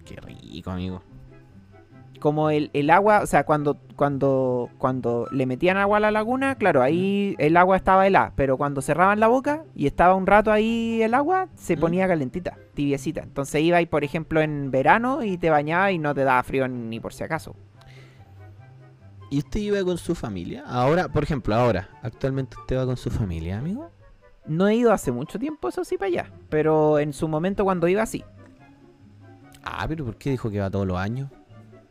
Qué rico, amigo. como el, el agua, o sea, cuando, cuando, cuando le metían agua a la laguna, claro, ahí el agua estaba helada, pero cuando cerraban la boca y estaba un rato ahí el agua, se ¿Mm? ponía calentita, tibiecita. Entonces iba ahí, por ejemplo, en verano y te bañaba y no te daba frío ni por si acaso. ¿Y usted iba con su familia? Ahora, por ejemplo, ahora, actualmente usted va con su familia, amigo. No he ido hace mucho tiempo, eso sí, para allá, pero en su momento cuando iba sí. Ah, pero ¿por qué dijo que va todos los años?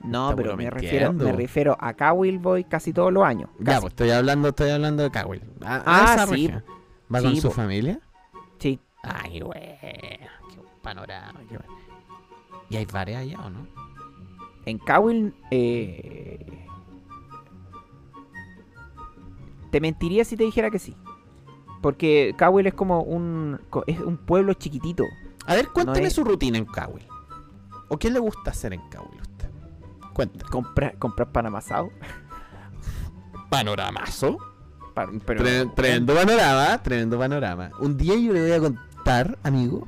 No, pero me refiero, me refiero a Cowell voy casi todos los años. Ya, casi. pues estoy hablando, estoy hablando de. A, a Ah, esa sí, región. ¿Va con su po. familia? Sí, Ay, güey. Qué panorama. qué bueno. ¿Y hay varias allá o no? en Cowell, eh, Te mentiría si te dijera que sí. Porque Cowell es como un. es un pueblo chiquitito. A ver, cuénteme es- su rutina en Cowell. ¿O qué le gusta hacer en Cowell a usted? Cuenta. Comprar, comprar pan amasado. Panoramazo. Pa- pero- Tre- tremendo panorama, tremendo panorama. Un día yo le voy a contar, amigo,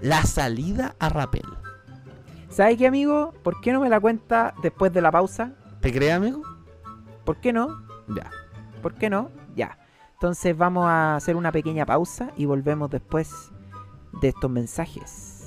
la salida a Rapel. ¿Sabes qué, amigo? ¿Por qué no me la cuenta después de la pausa? ¿Te crees, amigo? ¿Por qué no? Ya. ¿Por qué no? Ya. Entonces vamos a hacer una pequeña pausa y volvemos después de estos mensajes.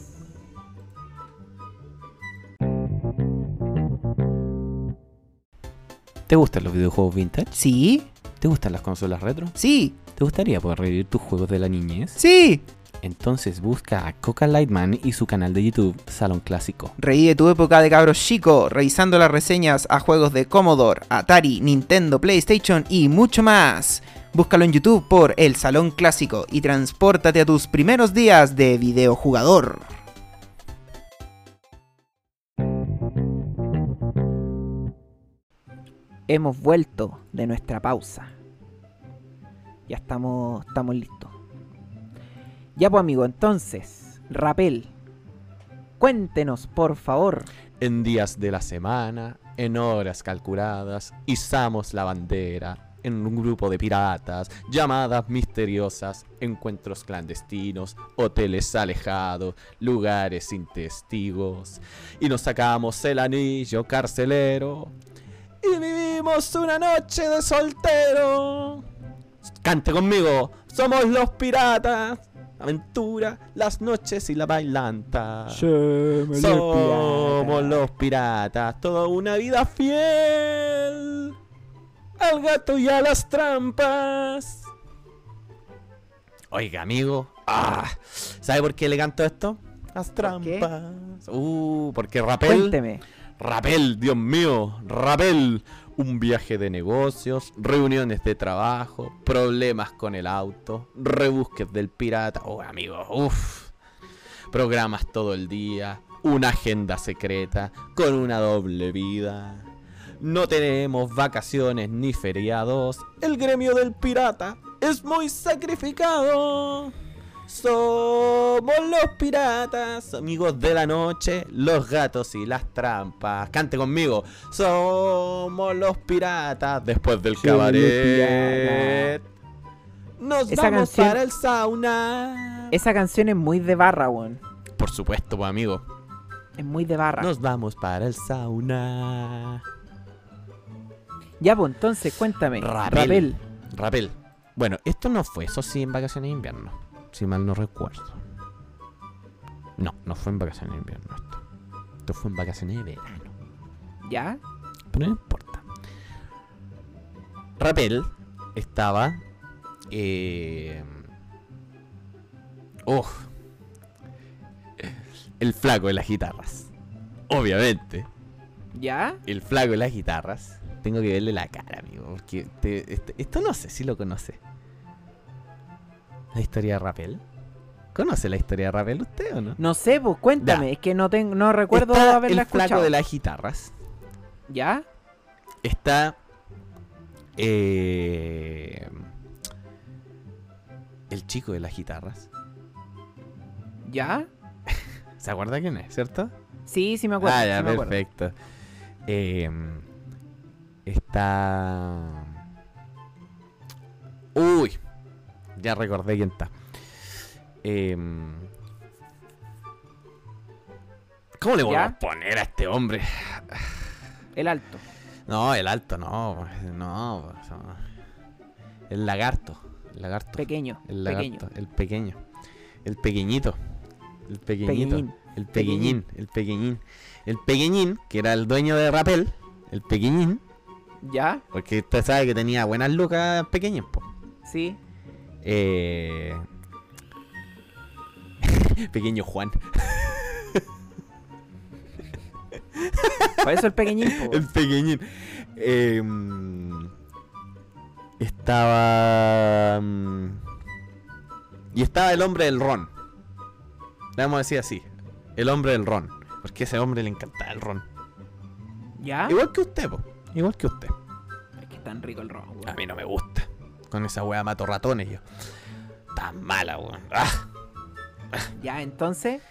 ¿Te gustan los videojuegos vintage? Sí, ¿Te gustan las consolas retro? sí, ¿Te gustaría poder revivir tus juegos de la niñez? sí. Entonces busca a Coca Lightman y su canal de YouTube Salón Clásico. Reí de tu época de cabros chico, revisando las reseñas a juegos de Commodore, Atari, Nintendo, PlayStation y mucho más. Búscalo en YouTube por El Salón Clásico y transpórtate a tus primeros días de videojugador. Hemos vuelto de nuestra pausa. Ya estamos, estamos listos. Ya pues amigo, entonces, Rapel, cuéntenos por favor. En días de la semana, en horas calculadas, izamos la bandera en un grupo de piratas, llamadas misteriosas, encuentros clandestinos, hoteles alejados, lugares sin testigos, y nos sacamos el anillo carcelero y vivimos una noche de soltero. Cante conmigo, somos los piratas. Aventura, las noches y la bailanta. Somos los piratas, toda una vida fiel al gato y a las trampas. Oiga, amigo, ah, ¿sabe por qué le canto esto? Las trampas. Uh, porque Rapel, Cuénteme. Rapel, Dios mío, Rapel. Un viaje de negocios, reuniones de trabajo, problemas con el auto, rebusques del pirata. Oh, amigo, uff. Programas todo el día, una agenda secreta, con una doble vida. No tenemos vacaciones ni feriados. El gremio del pirata es muy sacrificado. Somos los piratas, amigos de la noche, los gatos y las trampas. Cante conmigo. Somos los piratas después del cabaret. Nos Esa vamos canción- para el sauna. Esa canción es muy de barra, weón. Por supuesto, pues, amigo. Es muy de barra. Nos vamos para el sauna. Ya, pues entonces, cuéntame. Rapel. Rapel. Rapel. Bueno, esto no fue, eso sí, en vacaciones de invierno. Si mal no recuerdo. No, no fue en vacaciones de invierno esto. Esto fue en vacaciones de verano. ¿Ya? Pero no importa. Rapel estaba. Eh, oh, el flaco de las guitarras. Obviamente. ¿Ya? El flaco de las guitarras. Tengo que verle la cara, amigo. Porque te- este- esto no sé si lo conoce. ¿La historia de Rapel? ¿Conoce la historia de Rapel usted o no? No sé, pues cuéntame. Ya. Es que no tengo, no recuerdo Está haberla el flaco escuchado. de las guitarras. ¿Ya? Está. eh, el chico de las guitarras. ¿Ya? ¿Se acuerda quién es, cierto? Sí, sí me acuerdo. ah, ya, sí me acuerdo. perfecto. Eh, está. Uy, ya recordé quién está. Eh, ¿Cómo le voy a poner a este hombre? El alto. No, el alto, no, no. El lagarto. El lagarto. Pequeño. el pequeño. lagarto. El pequeño. El pequeñito. El pequeñito. Pequeñín. El pequeñín. El pequeñín. El pequeñín, que era el dueño de Rapel. El pequeñín. ¿Ya? Porque usted sabe que tenía buenas lucas pequeñas, po. Sí. Eh... Pequeño Juan. Por eso el pequeñín. El pequeñín. Eh, mm, estaba. mm, Y estaba el hombre del ron. Le vamos a decir así. El hombre del ron. Porque a ese hombre le encantaba el ron. ¿Ya? Igual que usted, po. Igual que usted. Es que es tan rico el rojo, A mí no me gusta. Con esa weá mato ratones yo. Tan mala, weón. Ah. Ya, entonces.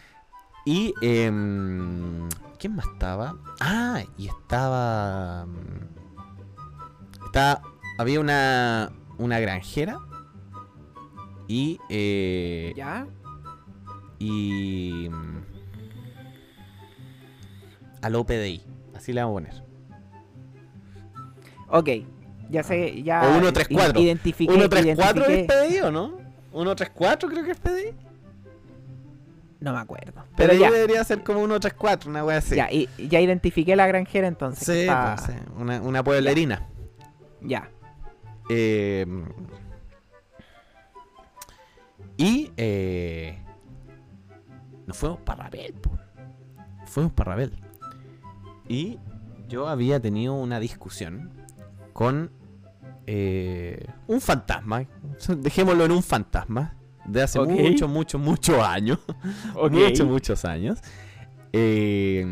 Y. em, ¿Quién más estaba? Ah, y estaba. mm, Estaba. Había una. Una granjera. Y. Eh, Ya. y. mm, Al OPDI. Así le vamos a poner. Ok. Ya sé, ya. O 134. i- Identifiqué. 134 es PDI o no? 134 creo que es PDI. No me acuerdo. Pero Pero ya debería ser como 134, una wea así. Ya, y, ya identifiqué la granjera entonces. que Sí, está- pues, sí, una, una pueblerina. Ya. Eh, y eh, nos fuimos para Rabel. Fuimos para Rabel. Y yo había tenido una discusión con eh, un fantasma. Dejémoslo en un fantasma. De hace Ok. muchos, muchos, muchos años. Ok. Muchos, muchos años. Eh,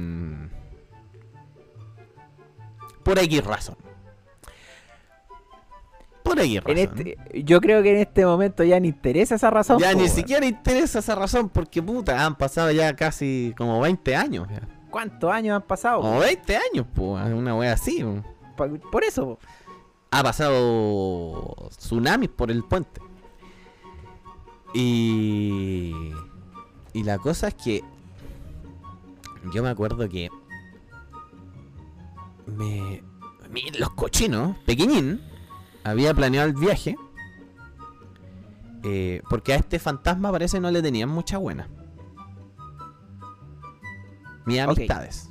por X razón. Por X razón. En este, yo creo que en este momento ya ni interesa esa razón. Ya ni siquiera interesa esa razón porque puta, han pasado ya casi como 20 años. ya. ¿Cuántos años han pasado? Como 20 años, pues, una wea así. po. Por eso. Ha pasado tsunamis por el puente. Y. Y la cosa es que. Yo me acuerdo que. Me. Los cochinos, pequeñín, había planeado el viaje. eh, porque a este fantasma parece no le tenían mucha buena. Mis amistades.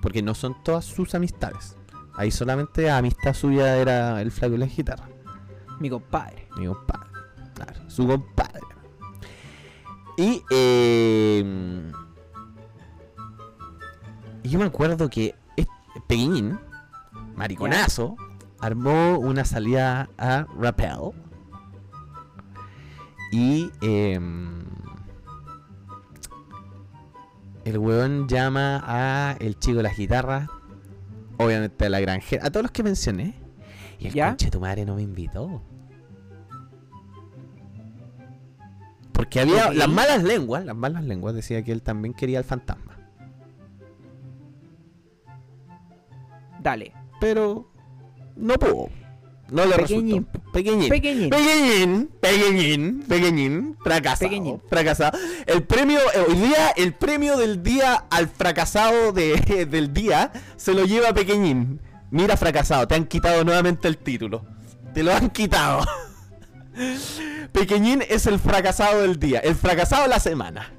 Porque no son todas sus amistades. Ahí solamente amistad suya era el flaco y la guitarra. Mi compadre. Mi compadre. Claro, su compadre. Y, eh, y yo me acuerdo que Pequeñín, mariconazo, armó una salida a Rappel. Y em, el weón llama a el chico de las guitarras, obviamente a la granjera, a todos los que mencioné. Y el ¿Ya? conche tu madre no me invitó. Porque había las malas lenguas, las malas lenguas decía que él también quería al fantasma. Dale. Pero no pudo. No le Pequeñín. resultó. Pequeñín. Pequeñín. Pequeñín, pequeñín, pequeñín, fracasado. Pequeñín. Fracasado. El premio, eh, hoy día, el premio del día al fracasado de, del día se lo lleva Pequeñín. Mira, fracasado, te han quitado nuevamente el título. Te lo han quitado. Pequeñín es el fracasado del día, el fracasado de la semana.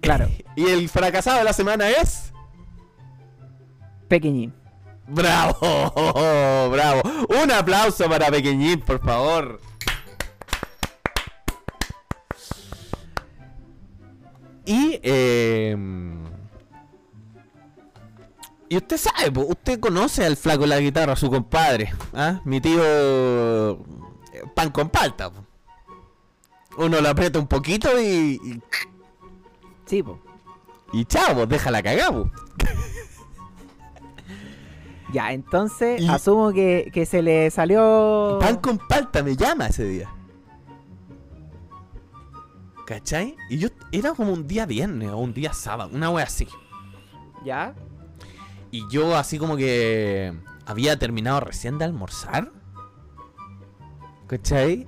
Claro. Y el fracasado de la semana es. Pequeñín. ¡Bravo! ¡Bravo! Un aplauso para Pequeñín, por favor. Y, eh, y usted sabe, usted conoce al flaco de la guitarra, su compadre, ¿ah? mi tío eh, pan con palta. Uno lo aprieta un poquito y, y, Sí, po. y chao, pues, déjala cagar. Ya, entonces Y- asumo que, que se le salió. Pan con palta me llama ese día. ¿Cachai? Y yo era como un día viernes o un día sábado, una wea así. ¿Ya? Y yo así como que había terminado recién de almorzar. ¿Cachai?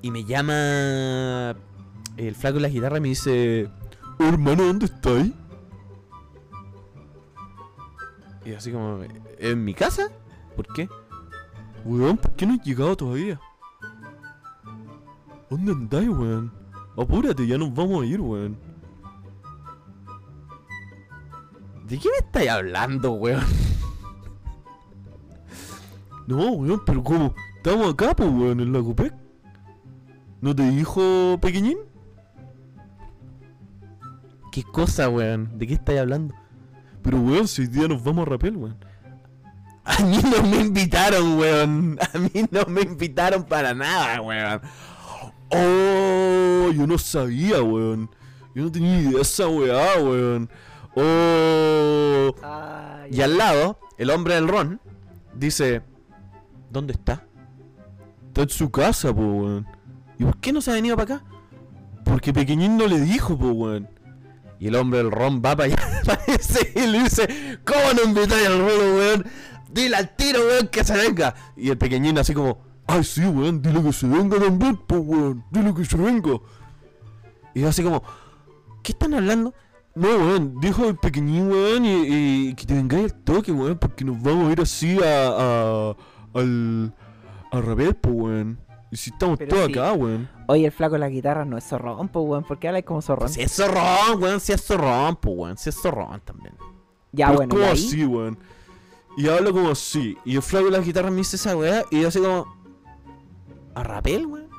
Y me llama el flaco de la guitarra y me dice, hermano, ¿dónde estáis? Y así como, ¿en mi casa? ¿Por qué? Weón, ¿por qué no has llegado todavía? ¿Dónde andáis, weón? Apúrate, ya nos vamos a ir, weón. ¿De qué me estáis hablando, weón? No, weón, pero ¿cómo? Estamos acá, pues, weón, en la Copec. ¿No te dijo pequeñín? ¿Qué cosa, weón? ¿De qué estáis hablando? Pero, weón, si hoy día nos vamos a rapel, weón. A mí no me invitaron, weón. A mí no me invitaron para nada, weón. Oh, yo no sabía, weón. Yo no tenía idea de esa weá, weón. Oh. Ah, Y al lado, el hombre del ron dice: ¿Dónde está? Está en su casa, po, weón. ¿Y por qué no se ha venido para acá? Porque Pequeñín no le dijo, po, weón. Y el hombre del ron va para allá, parece, y le dice, ¿cómo no invitáis al rolo, weón? Dile al tiro, weón, que se venga. Y el pequeñín así como, ay, sí, weón, dile que se venga también, po, weón. Dile que se venga. Y yo así como, ¿qué están hablando? No, weón, dijo el pequeñín, weón, y, que te vengáis al toque, weón, porque nos vamos a ir así a, a al, a Rabel, po, weón. Y si estamos Pero todos sí. acá, weón. Oye, el flaco de la guitarra no es zorrón, pues, weón. ¿Por qué hablas como zorrón? Si es zorrón, weón, si es zorrón, po, weón, si es zorrón también. Ya, Pero bueno, es y como ahí, así, weón. Y hablo como así. Y el flaco de la guitarra me dice esa weá. Y yo así como. ¿A rapel, weón?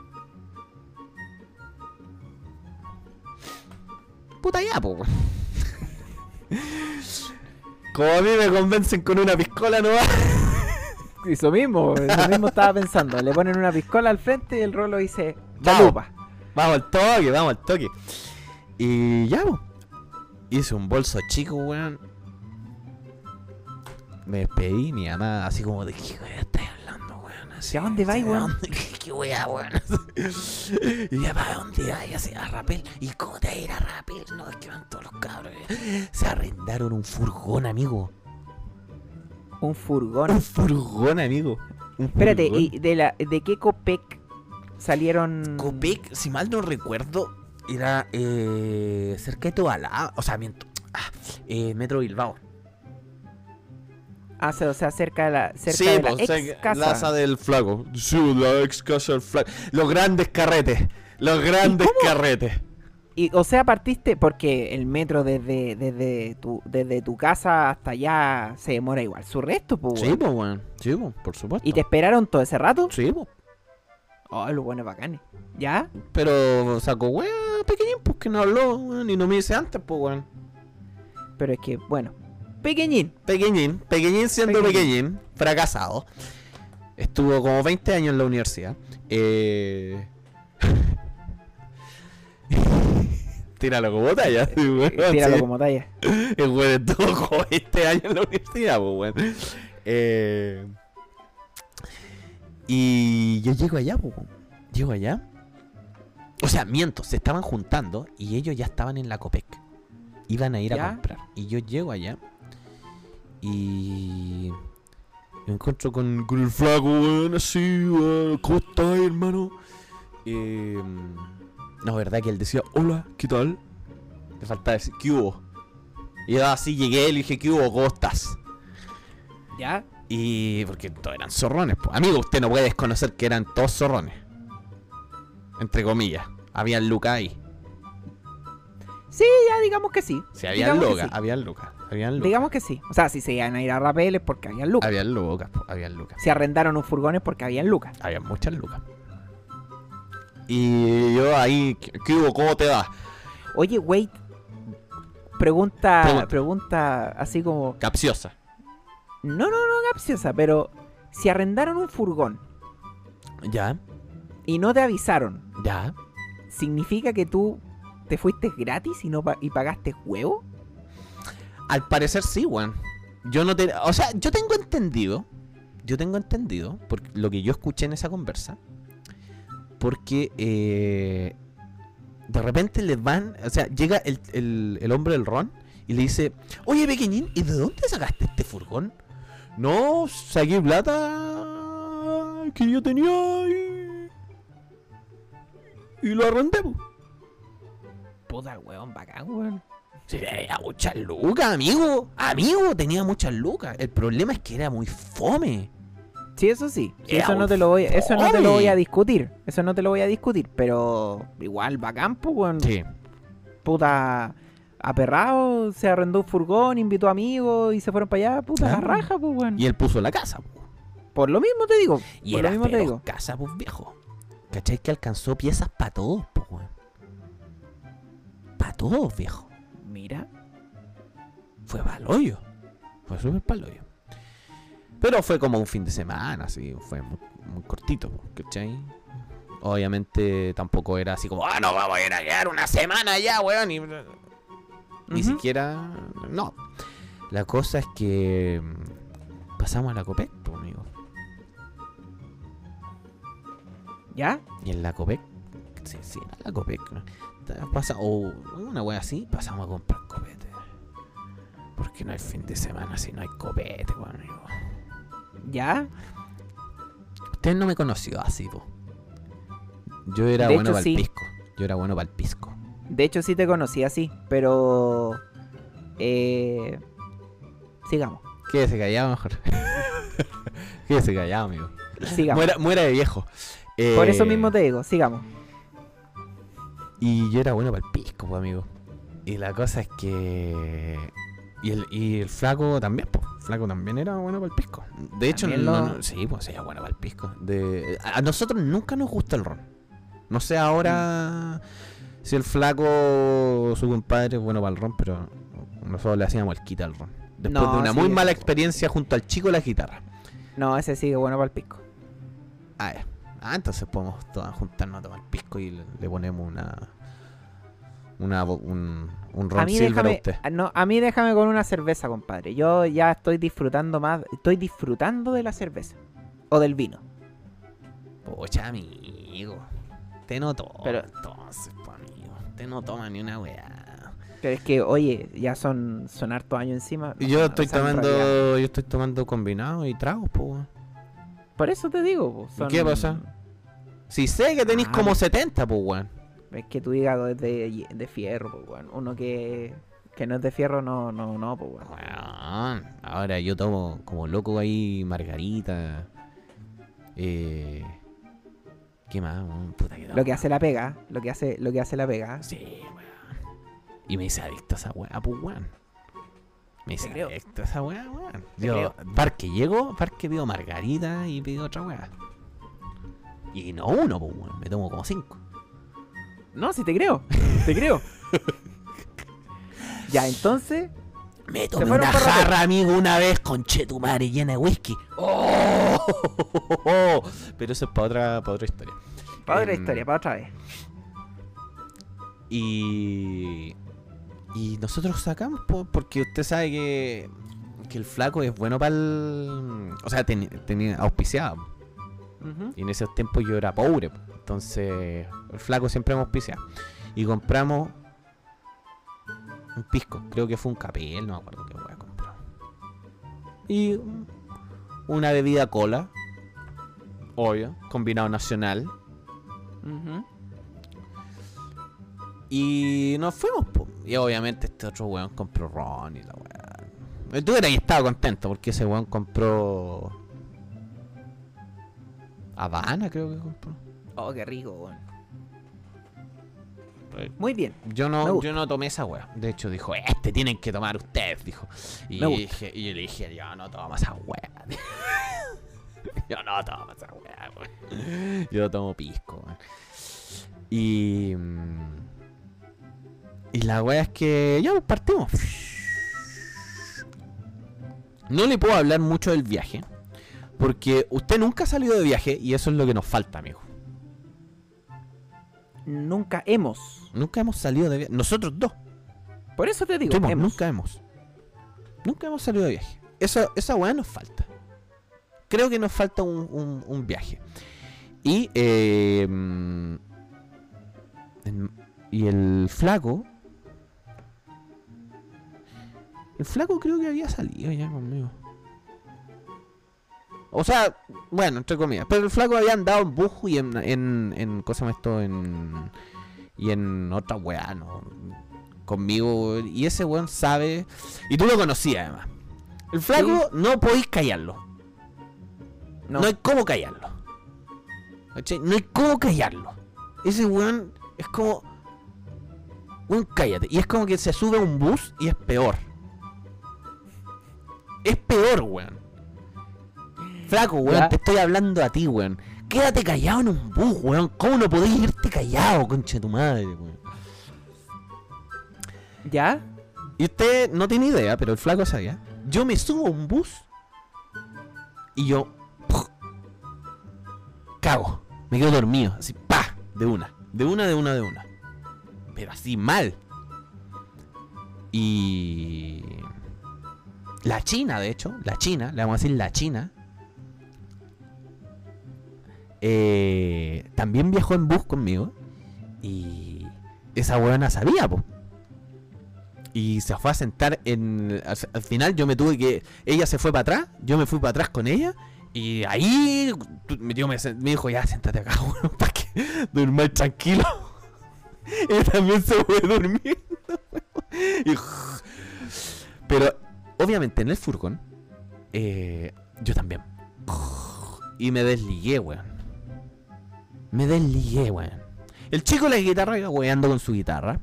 Puta ya, po, weón. Como a mí me convencen con una piscola, no va. Eso mismo, eso mismo estaba pensando. Le ponen una piscola al frente y el rolo dice, Vamos. chalupa. Vamos al toque, vamos al toque. Y ya, po. Hice un bolso chico, weón. Me despedí, mi mamá, así como de qué estás hablando, weón. Así, ¿Y a dónde vais, ¿de weón? ¿Qué, weá, weón? y ya, ¿para dónde vais? Así, a Rapel. ¿Y cómo te vas a ir a Rapel? No, es que van todos los cabros. Se arrendaron un furgón, amigo. Un furgón. Un furgón, amigo. Un Espérate, furgón. ¿y de, la, de qué Copec salieron? Copec, si mal no recuerdo, era eh, cerca de Tobalá. O sea, miento. Ah, eh, Metro Bilbao. Ah, o sea, cerca de la, cerca sí, de la pues, ex casa. del flaco. Sí, la ex casa del flaco. Los grandes carretes. Los grandes carretes. Y, o sea, partiste porque el metro desde, desde, tu, desde tu casa hasta allá se demora igual. Su resto, pues, Sí, pues, weón. Sí, pues, por supuesto. ¿Y te esperaron todo ese rato? Sí, pues. Oh, los buenos bacanes. ¿Ya? Pero sacó weón pequeñín, pues que no habló, weón, y no me dice antes, pues, weón. Pero es que, bueno. Pequeñín. Pequeñín, pequeñín siendo Pequeñín. pequeñín, fracasado. Estuvo como 20 años en la universidad. Eh... Tíralo como talla, weón. Tíralo Sí. como talla. El weón como 20 años en la universidad, pues, weón. Eh... Y yo llego allá, pues. Llego allá. O sea, miento, se estaban juntando y ellos ya estaban en la Copec. Iban a ir ¿Ya? a comprar. Y yo llego allá y me encuentro con, con el flaco, weón, así, weón. ¿Cómo estás, hermano? Eh, no, verdad que él decía, hola, ¿qué tal? Le faltaba decir, ¿qué hubo? Y yo así llegué y le dije, ¿qué hubo? ¿Cómo estás? ¿Ya? Y porque todos eran zorrones. po. Amigo, usted no puede desconocer que eran todos zorrones. Entre comillas. Habían lucas ahí. Sí, ya digamos que sí. Sí, habían lucas, sí. habían lucas. Habían lucas. Digamos que sí. O sea, si se iban a ir a Rapel es porque habían lucas. Habían lucas, habían lucas. Si arrendaron un furgón porque habían lucas. Había muchas lucas. Y yo ahí, ¿qué, hubo? ¿Cómo te va? Oye, wait. Pregunta, Pregunta. pregunta así como... Capciosa. No, no, no capciosa, pero si arrendaron un furgón Ya, y no te avisaron, ya. ¿significa que tú te fuiste gratis y no pa- y pagaste huevo? Al parecer sí, weón. Yo no te... O sea, yo tengo entendido. Yo tengo entendido, por lo que yo escuché en esa conversa. Porque eh, de repente les van... O sea, llega el, el- el hombre del ron y le dice... Oye, pequeñín, ¿y de dónde sacaste este furgón? No, saqué plata que yo tenía y... Y lo arrendé. Puta, huevón, bacán, weón. Sí, tenía muchas lucas, amigo. Amigo, tenía muchas lucas. El problema es que era muy fome. Sí, eso sí. Eso no te lo voy, eso no te lo voy a discutir. Eso no te lo voy a discutir, pero igual bacán, pues, weón. Sí. Puta aperrado, se arrendó un furgón, invitó amigos y se fueron para allá, puta la raja, pues, weón. Y él puso la casa. po. Por lo mismo te digo. Y por era lo mismo te digo. casa, pues viejo. ¿Cachai? Que alcanzó piezas para todos, pues, weón. Para todos, viejo. Mira. Fue pa'l hoyo. Fue súper pa'l hoyo. Pero fue como un fin de semana, así. Fue muy, muy cortito, ¿cachai? Obviamente tampoco era así como, ah, no, vamos a ir a quedar una semana ya, weón. y- Ni Ujú. siquiera. No. La cosa es que. mm, Pasamos a la Copec, pues, amigo. ¿Ya? Y en la Copec, sí, sí, era la Copec. Pasa, o una wea así, pasamos a comprar copete. Porque no hay fin de semana si no hay copete, weón, amigo. ¿Ya? Usted no me conoció así, po. Yo era De bueno para el sí. pisco. Yo era bueno para el pisco. De hecho sí te conocí así, pero... Eh... Sigamos. Quédese callado mejor. Quédese callado, amigo. Sigamos. Muera, muera de viejo. Por eso Eh, mismo te digo, sigamos. Y yo era bueno para el pisco, pues, amigo. Y la cosa es que. Y el, y el flaco también, pues. Flaco también era bueno para el pisco. De hecho, no- lo- no- sí, pues era bueno para el pisco. De, a nosotros nunca nos gusta el ron. No sé ahora si el flaco, su compadre, es bueno para el ron, pero nosotros le hacíamos el quita al ron. Después No, de una sí, muy mala experiencia junto al chico de la guitarra. No, ese sigue bueno para el pisco. Ah, ya. Ah, entonces podemos todas juntarnos a tomar pisco y le, le ponemos una. Una, un, un ron A mí, silver a déjame, usted. a- no, a mí déjame con una cerveza, compadre. Yo ya estoy disfrutando más, estoy disfrutando de la cerveza. O del vino. Pocha, amigo. Te no toma. Pero- entonces, pues, amigo. Te no toma ni una weá. Pero es que, oye, ya son, son hartos años encima. Y yo estoy tomando. Yo estoy tomando combinados y tragos, pues. Por eso te digo, po, son- qué pasa? Si sé que tenéis Ah, como no. 70, pues, weón. Es que tu hígado es de, de fierro, pues, weón. Uno que, que no es de fierro, no, no, no, pues. Weón, Ahora yo tomo como loco ahí margarita. Eh. ¿Qué más? weón? Puta que Lo que hace la pega, lo que hace, lo que hace la pega. Sí, weón. Y me hice adicto a esa weá, pues weón. Me hice Te creo. adicto a esa weá, weón. Yo, parque llego, parque pido margarita y pido otra weá. Y no uno, pues weón. Me tomo como cinco. No, si te creo, te creo. ya, entonces, Me tomé una jarra, amigo, una vez con chetumare llena de whisky. ¡Oh! Pero eso es para otra, para otra historia. para otra Em, historia, para otra vez. Y. Y nosotros sacamos, po, porque usted sabe que. Que el flaco es bueno para el. O sea, tenía auspiciado. Y en esos tiempos yo era pobre. po. Entonces, el flaco siempre me auspiciaba. Y compramos. Un pisco. Creo que fue un capel, no me acuerdo qué voy a comprar. Y. Una bebida cola. Obvio. Combinado nacional. Y nos fuimos, po. Y obviamente este otro weón compró ron y la weá. Tú eras y estaba contento porque ese weón compró. Habana, creo que compró. Oh, qué rico, weón. Muy bien. Yo no, yo no tomé esa weá. De hecho, dijo, este tienen que tomar ustedes, dijo. Y, Me gusta. dije, y yo le dije, yo no tomo esa weá. yo no tomo esa weá, weón. Yo tomo pisco, weón. Y. mm, Y la weá es que ya pues, partimos. No le puedo hablar mucho del viaje. Porque usted nunca ha salido de viaje y eso es lo que nos falta, amigo. Nunca hemos. Nunca hemos salido de viaje. Nosotros dos. Por eso te digo, hemos. nunca hemos. Nunca hemos salido de viaje. Esa, esa weá nos falta. Creo que nos falta un, un- un viaje. Y, eh, y el flaco. El flaco creo que había salido ya conmigo. O sea, bueno, entre comillas. Pero el flaco había andado en Buju y en, en, en ¿cómo se llama esto? En, y en otra weá, ¿no? Conmigo. Y ese weón sabe. Y tú lo conocías además. El flaco no podéis callarlo. No. No. hay cómo callarlo. ¿Cachai? No hay cómo callarlo. Ese weón es como. Weón, cállate. Y es como que se sube a un bus y es peor. Es peor, weón. Flaco, weón, Ya. te estoy hablando a ti, weón. Quédate callado en un bus, weón. ¿Cómo no podéis irte callado, concha de tu madre, weón? ¿Ya? Y usted no tiene idea, pero el flaco sabía. Yo me subo a un bus y yo cago. Me quedo dormido, así, pa, de una, de una, de una, de una. Pero así mal. Y la China, de hecho, la China, le vamos a decir la China. Eh, también viajó en bus conmigo. Y esa weona sabía, po. Y se fue a sentar en. Al, al final yo me tuve que. Ella se fue para atrás, yo me fui para atrás con ella. Y ahí me, dio- me, me dijo, ya, siéntate acá, weón, para que durmáis tranquilo. Ella también se fue durmiendo. Y pero, obviamente, en el furgón, eh, yo también. Y me desligué, weón. Me desligué, weón. El chico de la guitarra iba weando con su guitarra.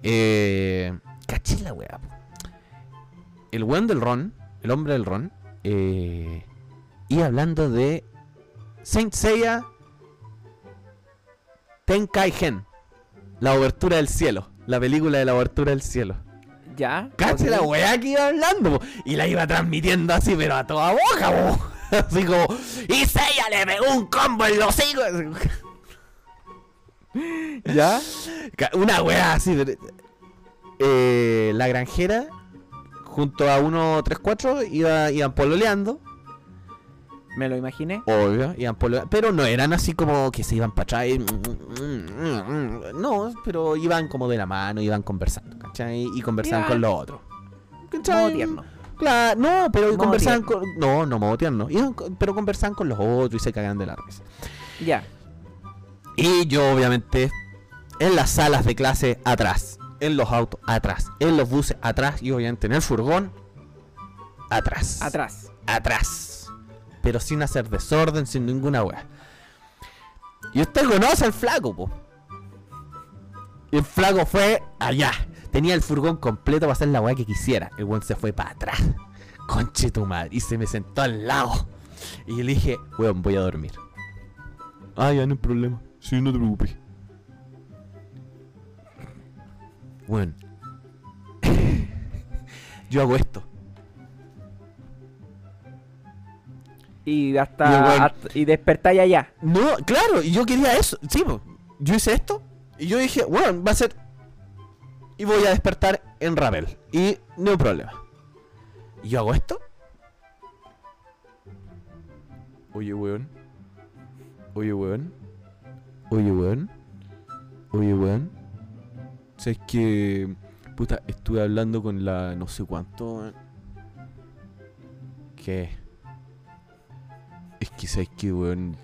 Eh, caché la weá. El weón del ron, el hombre del ron, eh, iba hablando de Saint Seiya Tenkaigen. La obertura del cielo. La película de la obertura del cielo. Ya. Cacha ok. la weá que iba hablando, po. Y la iba transmitiendo así, pero a toda boca, po. Así como, y Seiya le pegó un combo en los higos. ¿Ya? Una weá así. pero- Eh, la granjera, junto a 134, iba, iban pololeando. Me lo imaginé. Obvio, iban pololeando. Pero no eran así como que se iban para atrás. y- No, pero iban como de la mano, iban conversando, ¿cachai? Y conversaban con los otros. Modo ¿cachai? tierno. Claro, no, pero Modo conversaban con. No, no. Iban con- pero conversaban con los otros y se cagan de la risa. Ya. Y yo, obviamente, en las salas de clase atrás. En los autos atrás. En los buses atrás. Y obviamente en el furgón atrás. Atrás. Atrás. Pero sin hacer desorden, sin ninguna wea. Y usted conoce al flaco, po. Y el flaco fue allá. Tenía el furgón completo para hacer la weá que quisiera. El weón se fue para atrás. Conche tu madre. Y se me sentó al lado. Y yo le dije, weón, voy a dormir. Ah, ya no hay problema. Sí, no te preocupes. Weón. yo hago esto. Y hasta. y despertáis allá. No, claro, y yo quería eso. Sí, po. yo hice esto. Y yo dije, bueno, va a ser. Y voy a despertar en Ravel. Y no hay problema. Y yo hago esto. Oye, weón. Oye, weón. Oye, weón. Oye, weón. ¿Sabes que Puta, estuve hablando con la no sé cuánto. ¿Qué? Es que sabes que, weón.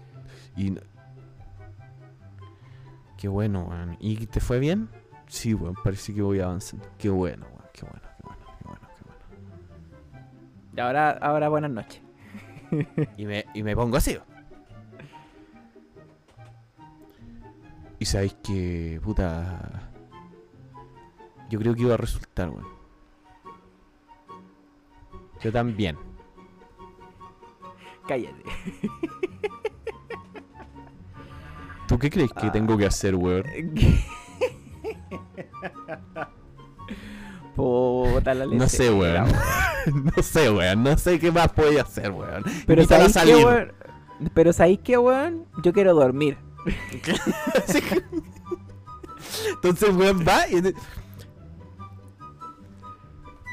Y. Qué bueno, weón. ¿Y te fue bien? Sí, weón, parece que voy avanzando. Qué bueno, weón. Qué bueno, qué bueno, qué bueno, qué bueno. Y ahora, ahora buenas noches. Y me, y me pongo así. Y sabéis que, puta. Yo creo que iba a resultar, weón. Yo también. Cállate. ¿Tú qué crees que Ah. tengo que hacer, weón? Puta la No sé, weón. no sé, weón. No sé qué más podía hacer, weón. Pero ¿sabéis qué, salir. weón? Pero ¿sabéis qué, weón? Yo quiero dormir. Que- Entonces, weón, va y...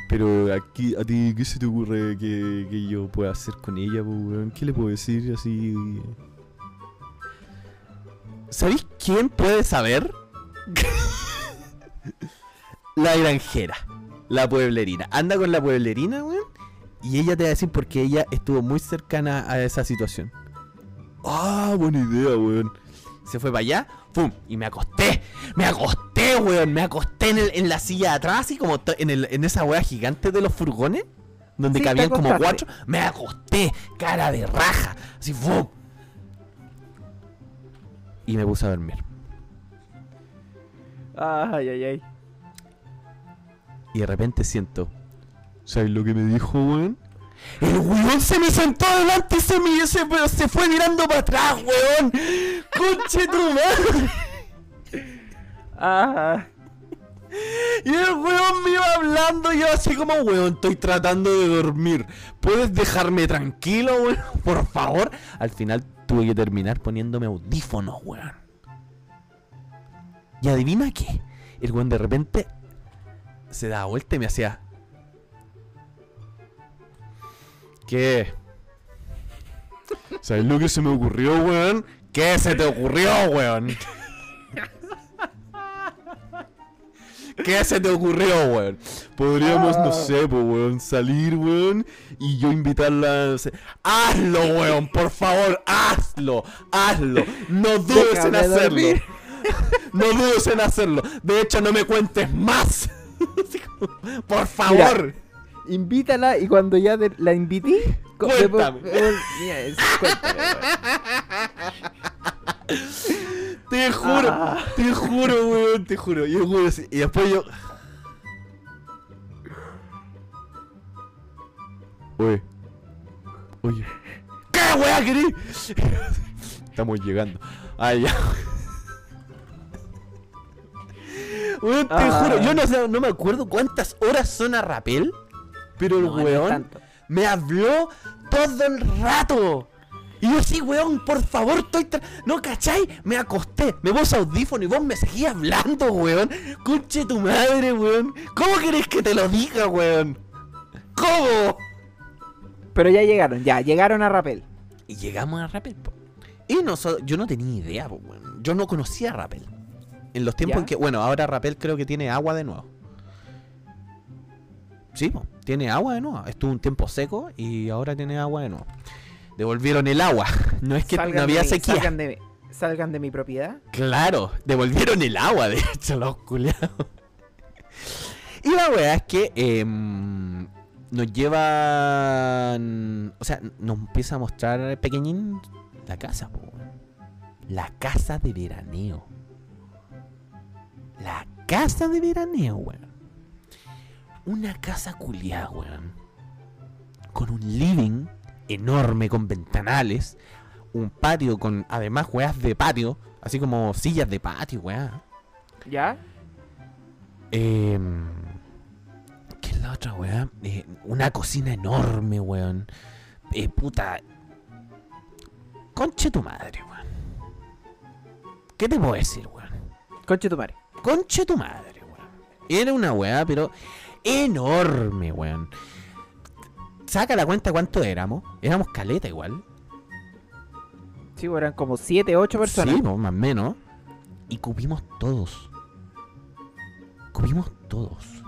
Pero aquí, a ti, ¿qué se te ocurre que, que yo pueda hacer con ella, weón? ¿Qué le puedo decir así? ¿Sabéis quién puede saber? La granjera, la pueblerina. Anda con la pueblerina, weón. Y ella te va a decir porque ella estuvo muy cercana a esa situación. Ah, buena idea, weón. Se fue para allá, ¡pum! Y me acosté. Me acosté, weón. Me acosté en, el- en la silla de atrás, así como en, el- en esa weá gigante de los furgones. Donde Sí, cabían como cuatro. Me acosté, cara de raja. Así, ¡pum! Y me puse a dormir. Ay, ay, ay. Y de repente siento. ¿Sabes lo que me dijo, weón? El weón se me sentó adelante y se me se, se fue mirando para atrás, weón. Conche tu madre. Ah, Y el weón me iba hablando y yo así como, weón, estoy tratando de dormir. ¿Puedes dejarme tranquilo, weón? Por favor. Al final tuve que terminar poniéndome audífonos, weón. Y adivina qué. El weón de repente se daba vuelta y me hacía... ¿Qué? ¿Sabes lo que se me ocurrió, weón? ¿Qué se te ocurrió, weón? ¿Qué se te ocurrió, weón? Podríamos, no sé, pues, weón, salir, weón, y yo invitarla. no sé. Hazlo, weón, por favor, hazlo, hazlo. No dudes en hacerlo. dormir. No dudes en hacerlo. De hecho, no me cuentes más. Por favor. Invítala y cuando ya te- la invité, Cuéntame. cuéntame. Te juro, Ah. te juro, weón, te juro. Y, así- después yo. Oye. Oye. ¿Qué weá querés? Estamos llegando. Ah, ya. Weón, te Ah. juro, yo no, sé, no me acuerdo cuántas horas son a rapel, pero el No, no weón me habló todo el rato. Y yo sí, weón, por favor, estoy... tra- No, ¿cachai? Me acosté, me puse audífono y vos me seguías hablando, weón. Conche tu madre, weón. ¿Cómo querés que te lo diga, weón? ¿Cómo? Pero ya llegaron, ya, llegaron a Rapel. Y llegamos a Rappel, po. Y noso- yo no tenía idea, po, weón. Yo no conocía Rappel. En los tiempos ¿Ya? en que, bueno, ahora Rappel creo que tiene agua de nuevo. Sí, tiene agua de nuevo. Estuvo un tiempo seco y ahora tiene agua de nuevo. Devolvieron el agua. No es que Salgan no había de sequía. Salgan de, salgan de mi propiedad. Claro, devolvieron el agua, de hecho, los culiados. Y la weá es que em, nos llevan. O sea, nos empieza a mostrar pequeñín la casa, po. La casa de veraneo. La casa de veraneo, weón. Una casa culiada, weón. Con un living enorme con ventanales. Un patio con además weas de patio. Así como sillas de patio, weá. ¿Ya? Eh, ¿Qué es la otra, weá? Eh, una cocina enorme, weón. Eh, puta. Conche tu madre, weón. ¿Qué te puedo decir, weón? Conche tu madre. Conche tu madre, weón. Era una weá, pero enorme, weón. Saca la cuenta cuánto éramos. Éramos caleta igual. Sí, pues, eran como 7, 8 personas. Sí, no, más o menos. Y cubimos todos. Cubimos todos.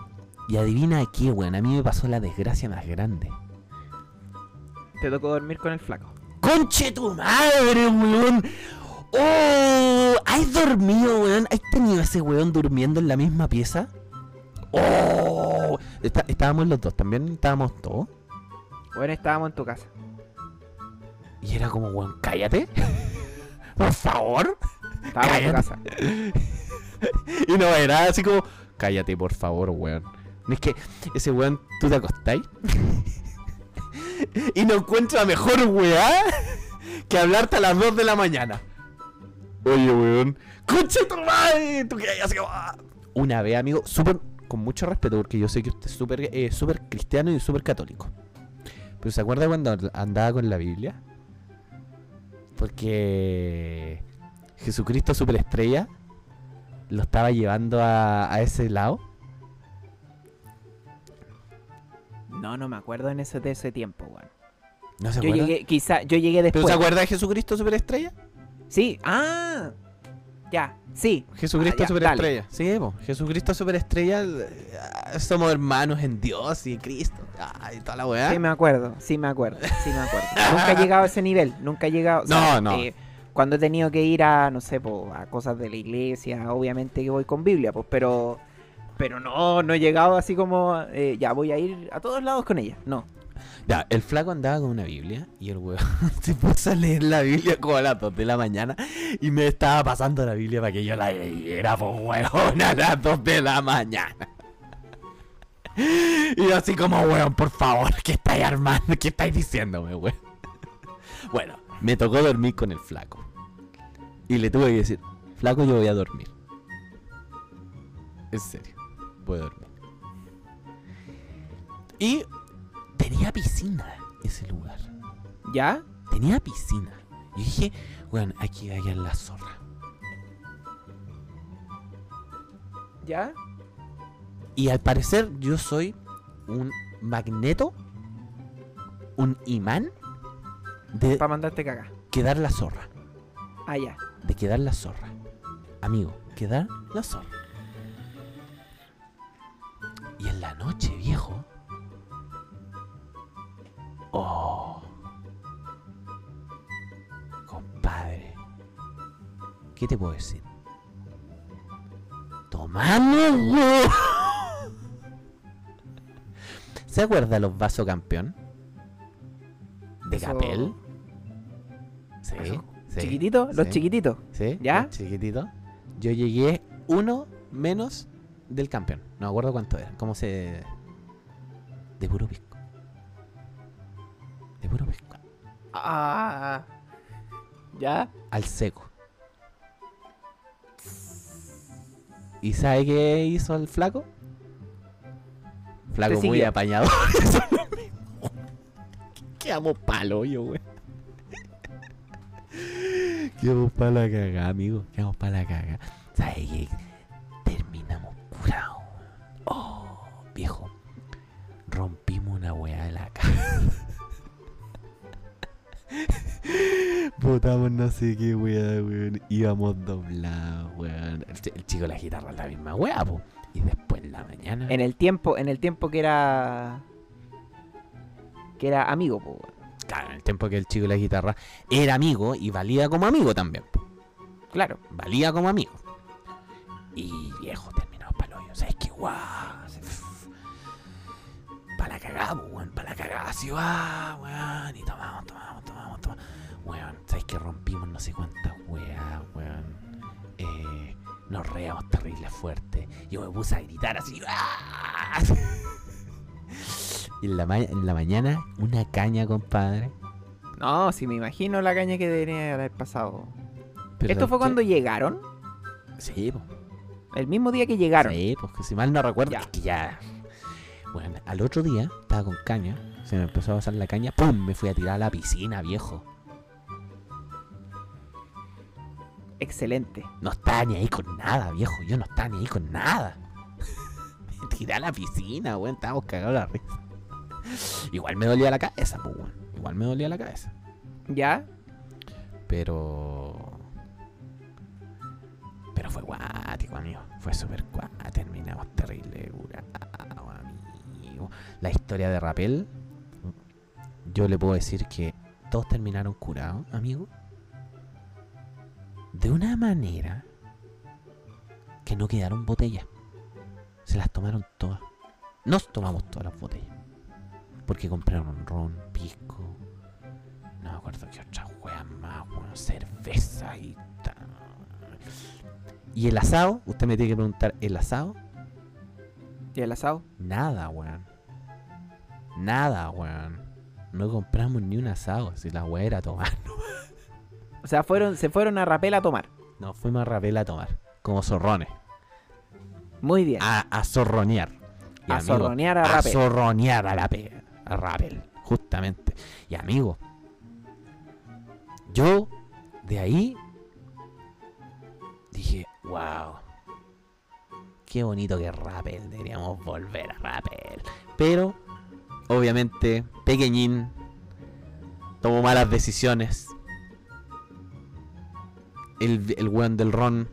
Y adivina qué, weón. A mí me pasó la desgracia más grande. Te tocó dormir con el flaco. ¡Conche tu madre, weón! ¡Oh! ¿Has dormido, weón? ¿Has tenido ese weón durmiendo en la misma pieza? ¡Oh! Está- estábamos los dos, también estábamos todos. Bueno, estábamos en tu casa. Y era como, weón, cállate. Por favor. Estábamos en tu casa. Y no era así como, cállate, por favor, weón. No es que ese weón, tú te acostáis y no encuentra mejor weá que hablarte a las 2 de la mañana. Oye, weón, concha tu madre. Tú ah. Una vez, amigo, súper, con mucho respeto, porque yo sé que usted es súper eh, súper cristiano y súper católico. Pero ¿se acuerda cuando andaba con la Biblia? Porque Jesucristo superestrella lo estaba llevando a, a ese lado. No, no me acuerdo en ese, de ese tiempo, weón. ¿No se Yo acuerda? llegué, quizá, yo llegué ¿Pero después. se acuerda de Jesucristo superestrella? Sí, ah, ya, sí. Jesucristo Ah, ya, superestrella. Sí, po. Jesucristo superestrella. eh, Somos hermanos en Dios y en Cristo. Ay, toda la weá. Sí me acuerdo, sí me acuerdo, sí me acuerdo. nunca he llegado a ese nivel, nunca he llegado. sea, No, no. eh, cuando he tenido que ir a, no sé, po, a cosas de la iglesia, obviamente que voy con Biblia, pues, pero, pero no, no he llegado así como, eh, ya voy a ir a todos lados con ella. No. Ya, el flaco andaba con una Biblia y el weón se puso a leer la Biblia como a las 2 de la mañana y me estaba pasando la Biblia para que yo la leyera, pues weón, a las 2 de la mañana. Y así como, weón, por favor, ¿qué estáis armando? ¿Qué estáis diciéndome, weón? Bueno, me tocó dormir con el flaco. Y le tuve que decir, flaco, yo voy a dormir. En serio, voy a dormir. Y tenía piscina ese lugar. ¿Ya? Tenía piscina. Y dije, bueno, aquí va a quedar la zorra. ¿Ya? Y al parecer yo soy un magneto, un imán de Para mandarte cagar. quedar la zorra. Ah, ya. De quedar la zorra. Amigo, quedar la zorra. Y en la noche, viejo. Oh. Compadre. ¿Qué te puedo decir? ¡Tomamos! ¿Se acuerda los vasos campeón? ¿De Eso- Capel? Sí. Sí, ¿Chiquititos? Los sí. chiquititos. ¿Sí? ¿Ya? el Chiquitito. Yo llegué uno menos del campeón. No me acuerdo cuánto era. ¿Cómo se...? De puro pisco. Puro. Ah. ¿Ya? Al seco. ¿Y sabe qué hizo el flaco? Flaco muy siguió. apañado. Eso es lo mismo. Quedamos palo yo, güey. Quedamos para la cagada, amigo. Quedamos para la cagada. ¿Sabes qué? Botamos no sé qué weá, weón. Íbamos doblados, weón. El, ch- el chico de la guitarra la misma weá, po. Y después en la mañana. En el tiempo, en el tiempo que era. Que era amigo, po. weón. Claro, en el tiempo que el chico de la guitarra era amigo y valía como amigo también. po. Claro. Valía como amigo. Y viejo, terminamos para el hoyo. ¿Sabes qué? Guau. Para la cagada, weón. Para la cagada, así va, weón. Y tomamos, tomamos, tomamos, tomamos. Weón, ¿sabes qué? Rompimos no sé cuántas weas, weón. Eh, nos reamos terrible fuerte. Yo me puse a gritar así. ¡ah! Y en la, ma- en la mañana, una caña, compadre. No, si me imagino la caña que debería haber pasado. Pero ¿Esto fue ¿sabes cuando llegaron? Sí. El mismo día que llegaron. Sí, pues que si mal no recuerdo, Ya. es que ya. Bueno, al otro día estaba con caña, se me empezó a pasar la caña, ¡pum! Me fui a tirar a la piscina, viejo. Excelente. No estaba ni ahí con nada, viejo. Yo no estaba ni ahí con nada. Me tiré a la piscina, weón. Estábamos cagados la risa. Igual me dolía la cabeza, pues, weón. Igual me dolía la cabeza. ¿Ya? Pero. Pero fue guático, amigo. Fue súper guático. Terminamos terrible, curado, amigo. La historia de Rapel. Yo le puedo decir que todos terminaron curados, amigo. De una manera que no quedaron botellas. Se las tomaron todas. Nos tomamos todas las botellas. Porque compraron ron, pisco, no me acuerdo qué otras weas más, weón. Cerveza y tal. Y el asado, usted me tiene que preguntar, ¿el asado? ¿Y el asado? Nada, weón. Nada, weón. No compramos ni un asado, si la wea era tomar. O sea, fueron, se fueron a Rapel a tomar. Nos fuimos a Rapel a tomar, como zorrones. Muy bien. A, a zorronear. Y, a amigo, zorronear a a Rapel. zorronear a la pe- a Rappel, justamente. Y amigo, yo de ahí dije, wow, qué bonito que Rappel, deberíamos volver a Rappel. Pero, obviamente, pequeñín tomó malas decisiones. El, el weón del ron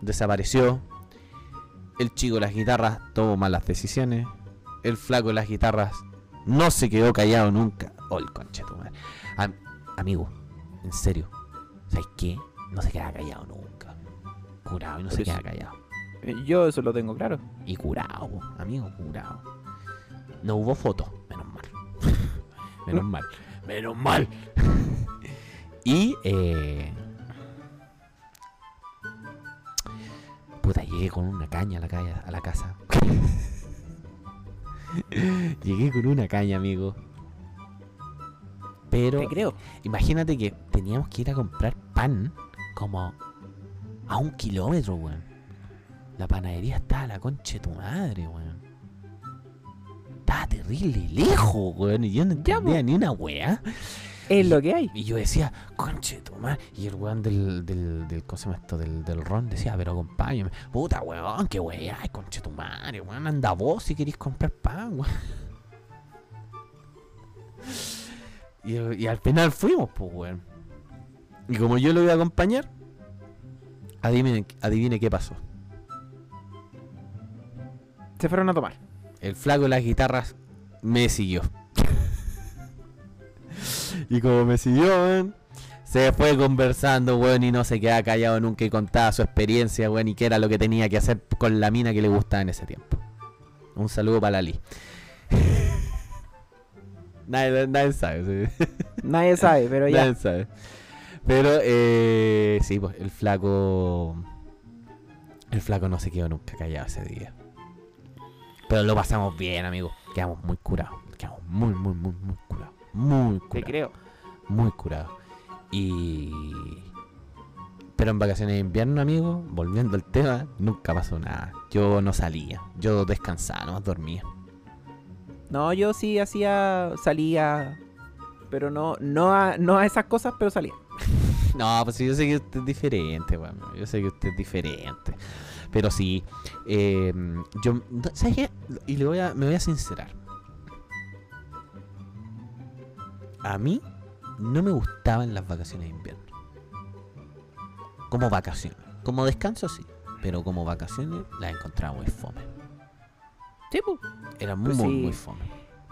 desapareció. El chico de las guitarras tomó malas decisiones. El flaco de las guitarras no se quedó callado nunca. Oh, el conche tu madre. Am- amigo, en serio, ¿sabes qué? No se queda callado nunca. Curado y no se queda callado. Eh, Yo eso lo tengo claro. Y curado, amigo, curado. No hubo fotos, menos mal. menos mal. Menos mal. y, eh. Puta, llegué con una caña a la, calle, a la casa. llegué con una caña, amigo. Pero Te creo. imagínate que teníamos que ir a comprar pan como a un kilómetro, weón. La panadería estaba a la concha de tu madre, weón. Estaba terrible lejos, weón. Y yo no Ya, entendía po. ni una weá. Es lo que hay. Y yo decía, conche madre. Y el weón del, del, del, ¿cómo se llama esto? Del, del ron decía, pero acompáñame. Puta, weón, qué weá, ay, conche tu madre, weón. Anda vos si querés comprar pan, weón. Y, y al final fuimos, pues, weón. Y como yo lo iba a acompañar, adivine, adivine qué pasó. Se fueron a tomar. El flaco de las guitarras me siguió. Y como me siguió, weón, se fue conversando, weón, y no se quedaba callado nunca y contaba su experiencia, weón, y qué era lo que tenía que hacer con la mina que le gustaba en ese tiempo. Un saludo para Lali. nadie, nadie sabe. sí. Nadie sabe, pero ya. Nadie sabe. Pero, eh, sí, pues el flaco. El flaco no se quedó nunca callado ese día. Pero lo pasamos bien, amigo. Quedamos muy curados. Quedamos muy, muy, muy, muy curados. Muy Te curados. creo. Muy curados. Y. Pero en vacaciones de invierno, amigo, volviendo al tema, nunca pasó nada. Yo no salía. Yo descansaba, nomás dormía. No, yo sí hacía, salía, pero no, no a, no a esas cosas, pero salía. No, pues yo sé que usted es diferente, weón. Yo sé que usted es diferente. Pero sí, eh, yo, ¿sabes qué? Y le voy a, me voy a sincerar. A mí no me gustaban las vacaciones de invierno. Como vacaciones. Como descanso, sí. Pero como vacaciones las encontraba muy fome. Sí, pues. Era muy, Pues muy, sí. muy fome.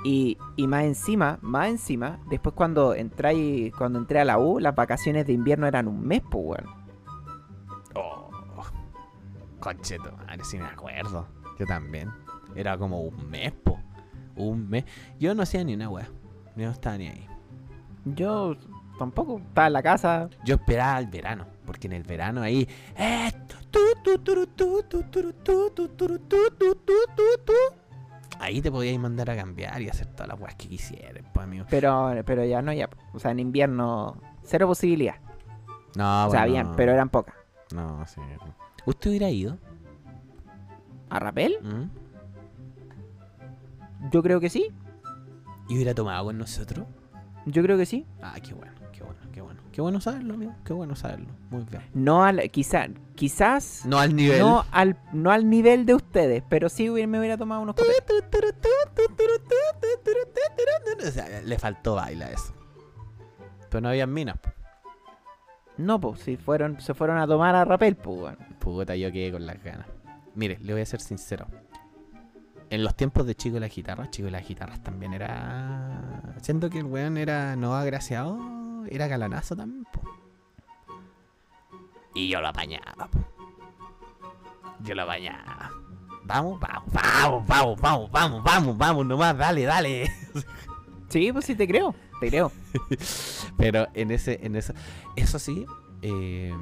Y, y más encima, más encima, después cuando entré, cuando entré a la U, las vacaciones de invierno eran un mes, pues, weón. Oh, concheto, madre, sí me acuerdo. Yo también. Era como un mes, po. Un mes. Yo no hacía ni una wea. Yo no estaba ni ahí. Yo tampoco, estaba en la casa. Yo esperaba el verano. Porque en el verano ahí. eh. Ahí te podíais mandar a cambiar y hacer todas las weas que quisieras, pues, amigo. Pero, pero ya no, ya. O sea, en invierno, cero posibilidad. No, o sea, bueno, bien, pero eran pocas. No, sí. ¿Usted hubiera ido? ¿A Rapel? ¿Mm? Yo creo que sí. ¿Y hubiera tomado con nosotros? Yo creo que sí. Ah, qué bueno, qué bueno, qué bueno. Qué bueno saberlo, amigo. Qué bueno saberlo. Muy bien. No al, quizá, quizás No al nivel. no al, no al nivel de ustedes, pero sí hubiera- me hubiera tomado unos. O sea, le faltó baila a eso. Pero no había minas. po. No, pues, si fueron, se fueron a tomar a Rapel, pues, weón. Puta, yo quedé con las ganas. Mire, le voy a ser sincero. En los tiempos de Chico y las guitarras, Chico y las guitarras también era. Siento que el weón era no agraciado, era galanazo también, po. Y yo lo apañaba, po. Yo lo apañaba. Vamos, vamos, vamos, vamos, vamos, vamos, vamos, vamos, nomás, dale, dale. Sí, pues sí te creo, te creo. Pero en ese, en eso, eso sí, eh,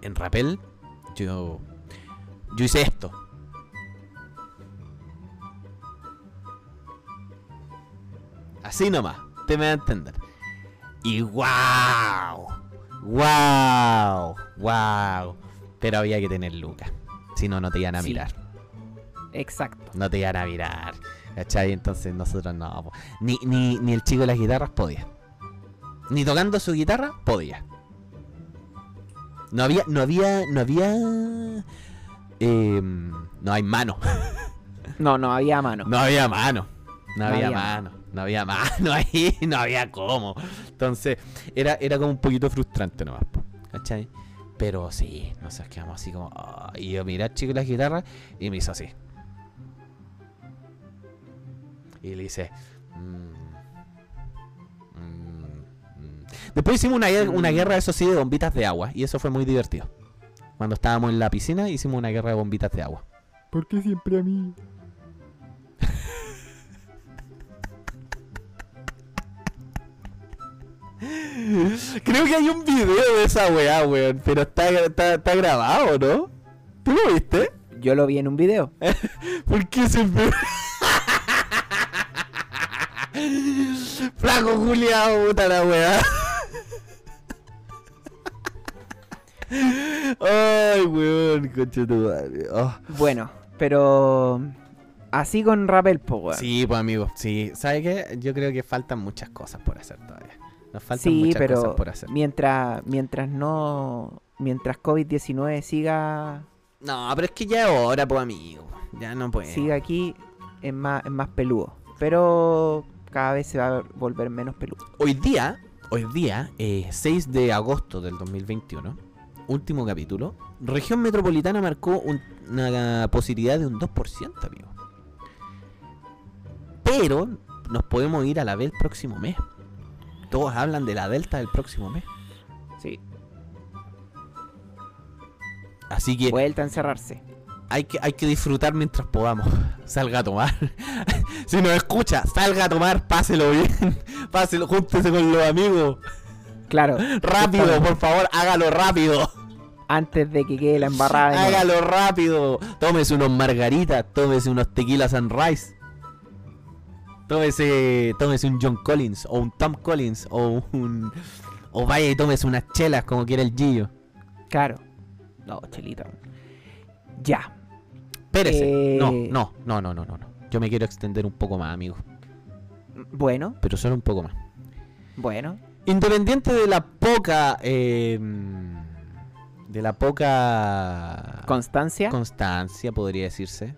en Rapel, yo, yo hice esto. Así nomás, te me va a entender. Y wow, wow, wow. Pero había que tener lucas. Si no, no te iban a Sí. mirar. Exacto. No te iban a mirar. ¿Cachai? Entonces nosotros no. Ni, ni, ni el chico de las guitarras podía. Ni tocando su guitarra podía. No había, no había, no había. Em, no hay mano. No, no había mano. No había mano. No, No había, había mano. No había mano ahí. No había cómo. Entonces, era, era como un poquito frustrante nomás. ¿Cachai? Pero sí, nos quedamos así como. Y yo miré al chico las guitarras y me hizo así. Y le hice. "Mm, mm, mm". Después hicimos una, una Mm. guerra, eso sí, de bombitas de agua. Y eso fue muy divertido. Cuando estábamos en la piscina, hicimos una guerra de bombitas de agua. ¿Por qué siempre a mí? Creo que hay un video de esa weá, weón. Pero está, está, está grabado, ¿no? ¿Tú lo viste? Yo lo vi en un video. ¿Por qué siempre.? Flaco Julián, puta la weá. Ay, weón, concha tu madre. Oh. Bueno, pero así con Rapel, pues, weón. Sí, pues amigo, sí. ¿Sabes qué? Yo creo que faltan muchas cosas por hacer todavía. Nos faltan Sí, muchas pero cosas por hacer. mientras mientras no mientras COVID-19 siga No, pero es que ya es hora, pues amigo. Ya no puede. siga aquí es más es más peludo. Pero cada vez se va a volver menos peludo. Hoy día, hoy día, eh, 6 de agosto del 2021, último capítulo, región metropolitana marcó un- una positividad de un 2%, amigo. Pero nos podemos ir a la B el próximo mes. Todos hablan de la Delta del próximo mes. Sí. Así que Vuelta a encerrarse. hay que, hay que disfrutar mientras podamos. Salga a tomar. si nos escucha, salga a tomar, páselo bien. Páselo, júntese con los amigos. Claro. Rápido, por favor, hágalo rápido. Antes de que quede la embarrada. Hágalo rápido. Tómese unos margaritas, tómese unos tequila sunrise. Tómese, tómese un John Collins o un Tom Collins o un o vaya y tómese unas chelas como quiere el Gillo. Claro. No, chelita. Ya. Espérese. Eh. No, no, no, no, no, no, no. Yo me quiero extender un poco más, amigo, Bueno, pero solo un poco más. bueno. Independiente de la poca eh, de la poca Constancia. constancia, podría decirse,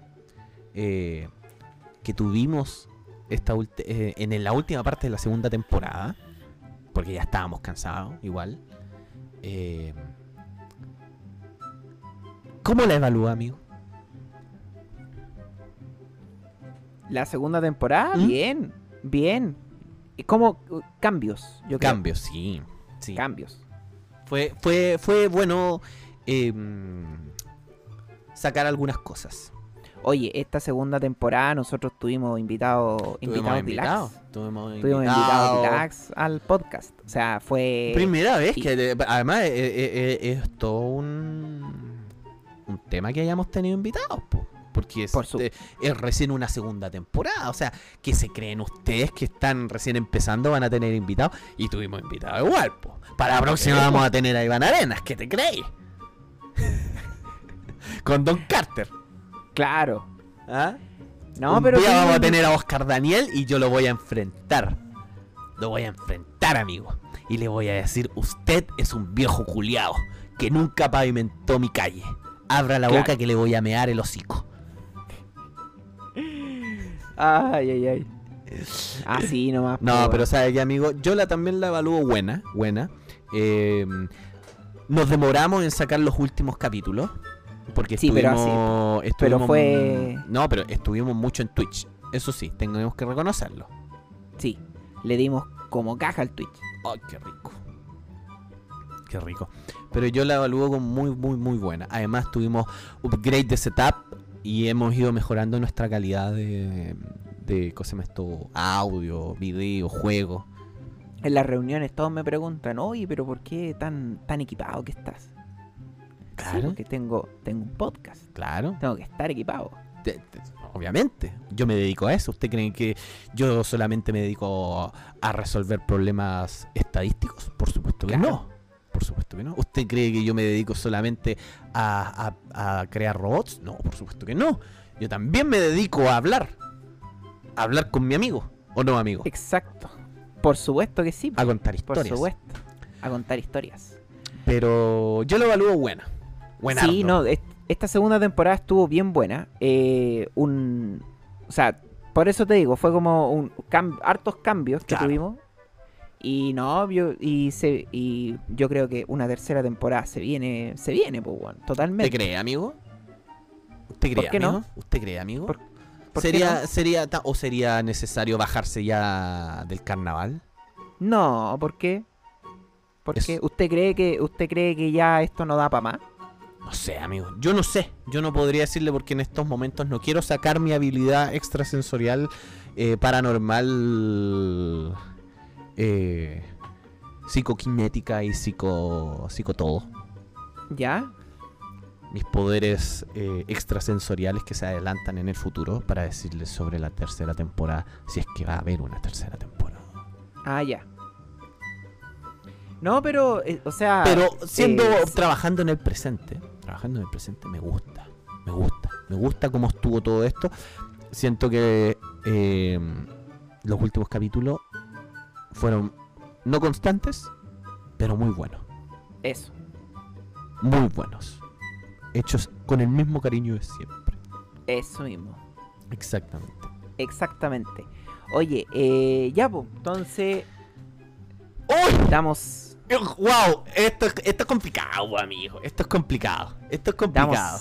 eh, que tuvimos esta eh, en la última parte de la segunda temporada, porque ya estábamos cansados, igual. eh, ¿Cómo la evalúa, amigo? La segunda temporada, ¿Mm? bien. Bien. Y como uh, cambios, yo creo. Cambios, sí. sí. Cambios. Fue, fue, fue bueno eh, sacar algunas cosas. Oye, esta segunda temporada nosotros tuvimos invitados invitados invitados. deluxe. Tuvimos invitados deluxe al podcast. O sea, fue. Primera vez que, de- además, eh, eh, eh, es todo un, un tema que hayamos tenido invitados, po, porque es, Por su- eh, es recién una segunda temporada. O sea, que se creen ustedes que están recién empezando, van a tener invitados, y tuvimos invitados igual. po. Para la próxima vamos a tener a Iván Arenas, ¿qué te crees? Con Don Carter. Claro. ¿ah? No, Un pero. día vamos a tener a Oscar Daniel y yo lo voy a enfrentar. Lo voy a enfrentar, amigo. Y le voy a decir, usted es un viejo culiao que nunca pavimentó mi calle. Abra la Claro. boca que le voy a mear el hocico. Ay, ay, ay. Así nomás. No, po, pero sabe que, amigo, yo la también la evalúo buena, buena. Eh, nos demoramos en sacar los últimos capítulos. Porque Sí, pero estuvimos, así, pero estuvimos- fue- No, pero estuvimos mucho en Twitch. Eso sí, tenemos que reconocerlo. Sí. Le dimos como caja al Twitch. ¡Ay, qué rico! Qué rico. Pero yo la evalúo como muy, muy, muy buena. Además, tuvimos upgrade de setup y hemos ido mejorando nuestra calidad de, de ¿cómo se llama esto? Audio, video, juego. En las reuniones todos me preguntan, oye, pero ¿por qué tan, tan equipado que estás? Sí, Claro, porque tengo, tengo un podcast. claro. Tengo que estar equipado. Te- te- obviamente. Yo me dedico a eso. ¿Usted cree que yo solamente me dedico a resolver problemas estadísticos? Por supuesto que Claro. no. Por supuesto que no. ¿Usted cree que yo me dedico solamente a, a- a crear robots? No, por supuesto que no. Yo también me dedico a hablar. A hablar con mi amigo. ¿O no, amigo? Exacto. Por supuesto que sí. A contar Por historias. supuesto. A contar historias. Pero yo lo evalúo buena. Buena. Sí, no, est- esta segunda temporada estuvo bien buena. Eh, un, o sea, por eso te digo, fue como un cam- hartos cambios que Claro. tuvimos. Y no, yo, y, se, y yo creo que una tercera temporada se viene, se viene, pues, bueno, ¿Usted totalmente. cree, amigo? ¿Usted ¿Por cree, qué no? amigo? ¿Usted cree, amigo? ¿Por- ¿Por qué ¿Sería, no? sería o sería necesario bajarse ya del carnaval? No, ¿por qué? ¿Por Es-? ¿Usted cree que usted cree que ya esto no da para más? No sé, amigo. Yo no sé. Yo no podría decirle porque en estos momentos no quiero sacar mi habilidad extrasensorial eh, paranormal, eh, psicoquinética y psico, psico todo. ¿Ya? Mis poderes eh, extrasensoriales que se adelantan en el futuro para decirles sobre la tercera temporada, si es que va a haber una tercera temporada. Ah, ya. No, pero, eh, o sea... Pero siendo eh, trabajando en el presente, trabajando en el presente me gusta, me gusta, me gusta cómo estuvo todo esto. Siento que eh, los últimos capítulos fueron no constantes, pero muy buenos, Eso. muy buenos, hechos con el mismo cariño de siempre. Eso mismo. Exactamente. Exactamente. Oye, eh, ya, pues, entonces ¡Uy! damos, ¡Wow! Esto, esto es complicado, amigo. Esto es complicado. Esto es complicado.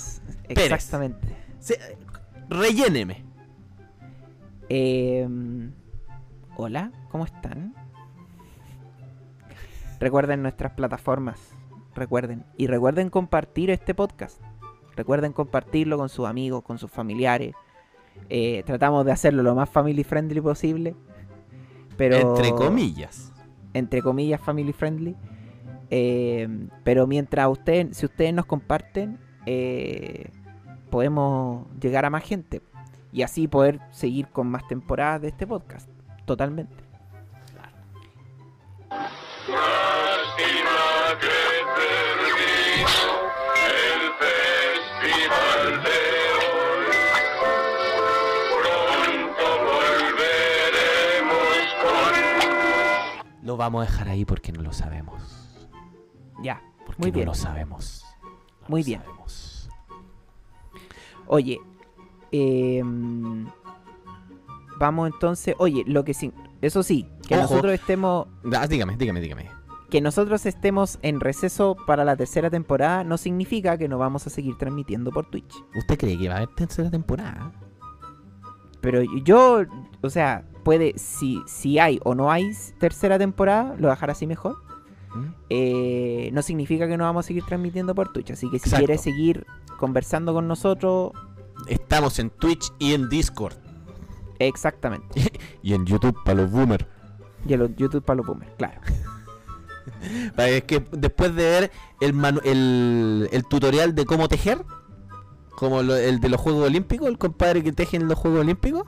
exactamente. Se- relléneme. Eh, hola, ¿cómo están? Recuerden nuestras plataformas, recuerden. Y recuerden compartir este podcast. Recuerden compartirlo con sus amigos, con sus familiares. Eh, tratamos de hacerlo lo más family friendly posible. Pero, Entre comillas. entre comillas family friendly. Eh, pero mientras ustedes, si ustedes nos comparten, eh, podemos llegar a más gente y así poder seguir con más temporadas de este podcast. Totalmente. Lo vamos a dejar ahí porque no lo sabemos. Ya, Porque Muy no bien. lo sabemos. No Muy lo bien. sabemos. Oye, em, vamos entonces. Oye, lo que sí, eso sí, que Ojo. nosotros estemos, Ah, dígame, dígame, dígame. que nosotros estemos en receso para la tercera temporada no significa que no vamos a seguir transmitiendo por Twitch. ¿Usted cree que va a haber tercera temporada? Pero yo, o sea, puede, si, si hay o no hay tercera temporada, lo dejar así mejor. ¿Mm? eh, no significa que no vamos a seguir transmitiendo por Twitch. Así que si Exacto. quieres seguir conversando con nosotros, Estamos en Twitch y en Discord. exactamente. Y en YouTube para los boomers. Y en YouTube para los boomers, claro. Es que después de ver el, manu- el, el tutorial de cómo tejer, como lo- el de los Juegos Olímpicos, el compadre que teje en los Juegos Olímpicos,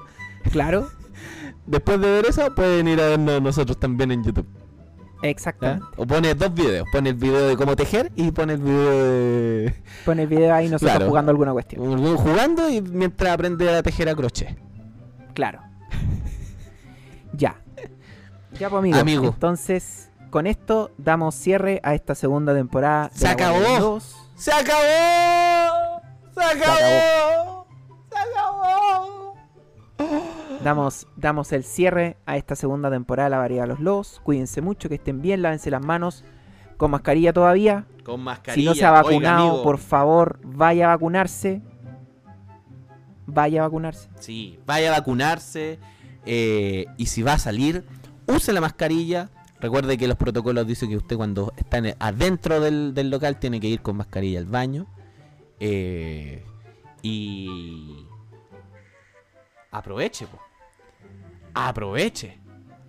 Claro, después de ver eso pueden ir a vernos nosotros también en YouTube. exactamente. O pone dos videos, pone el video de cómo tejer y pone el video de Pon el video ahí nosotros Claro. jugando alguna cuestión. jugando y mientras aprende a tejer a crochet. Claro. ya. Ya, pues, amigos. Amigo. Entonces, con esto damos cierre a esta segunda temporada. ¡Se acabó! de los- ¡Se acabó! ¡Se acabó! Damos, damos el cierre a esta segunda temporada de La Variedad de los Lobos. Cuídense mucho, que estén bien, lávense las manos. Con mascarilla todavía. Con Si mascarilla. no se ha vacunado, por favor, vaya a vacunarse. Vaya a vacunarse. Sí, vaya a vacunarse. eh, y si va a salir, use la mascarilla. Recuerde que los protocolos dicen que usted cuando está en- adentro del, del local tiene que ir con mascarilla al baño. eh, y aproveche, po. Aproveche,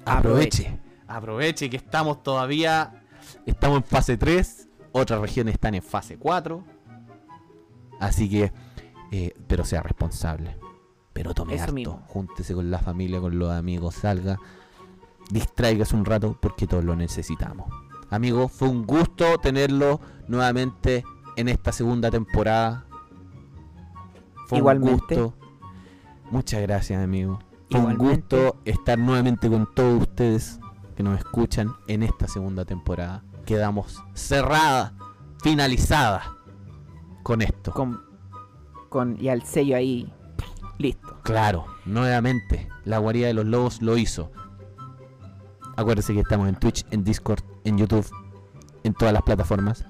aproveche, aproveche que estamos todavía, estamos en fase 3, otras regiones están en fase 4. Así que, eh, pero sea responsable. Pero tome Eso harto, mismo. júntese con la familia, con los amigos, salga, distráigase un rato porque todos lo necesitamos. Amigo, fue un gusto tenerlo nuevamente en esta segunda temporada. Fue Igualmente. un gusto. Muchas gracias, amigo. Fue un Igualmente. gusto estar nuevamente con todos ustedes que nos escuchan en esta segunda temporada. Quedamos cerrada, finalizada con esto. Con, con, y al sello ahí. Listo. Claro, nuevamente, la guarida de los lobos lo hizo. Acuérdense que estamos en Twitch, en Discord, en YouTube, en todas las plataformas.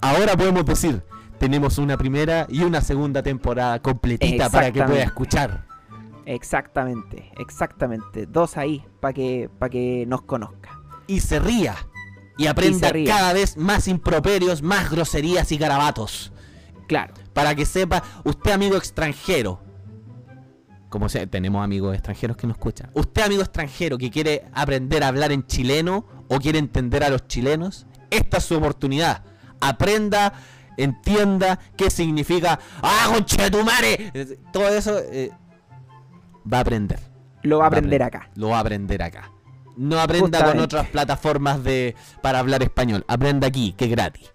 Ahora podemos decir, tenemos una primera y una segunda temporada completita para que pueda escuchar. Exactamente, exactamente. Dos ahí para que, pa' que nos conozca. Y se ría. Y aprenda ría. cada vez más improperios, más groserías y garabatos. Claro. Para que sepa, usted amigo extranjero. Como sea, tenemos amigos extranjeros que nos escuchan. Usted amigo extranjero que quiere aprender a hablar en chileno o quiere entender a los chilenos, esta es su oportunidad. Aprenda, entienda qué significa ¡Ah, conchetumare! Todo eso eh, va a aprender. Lo va a aprender acá. Lo va a aprender acá. No aprenda con otras plataformas de para hablar español. Aprenda aquí, que es gratis.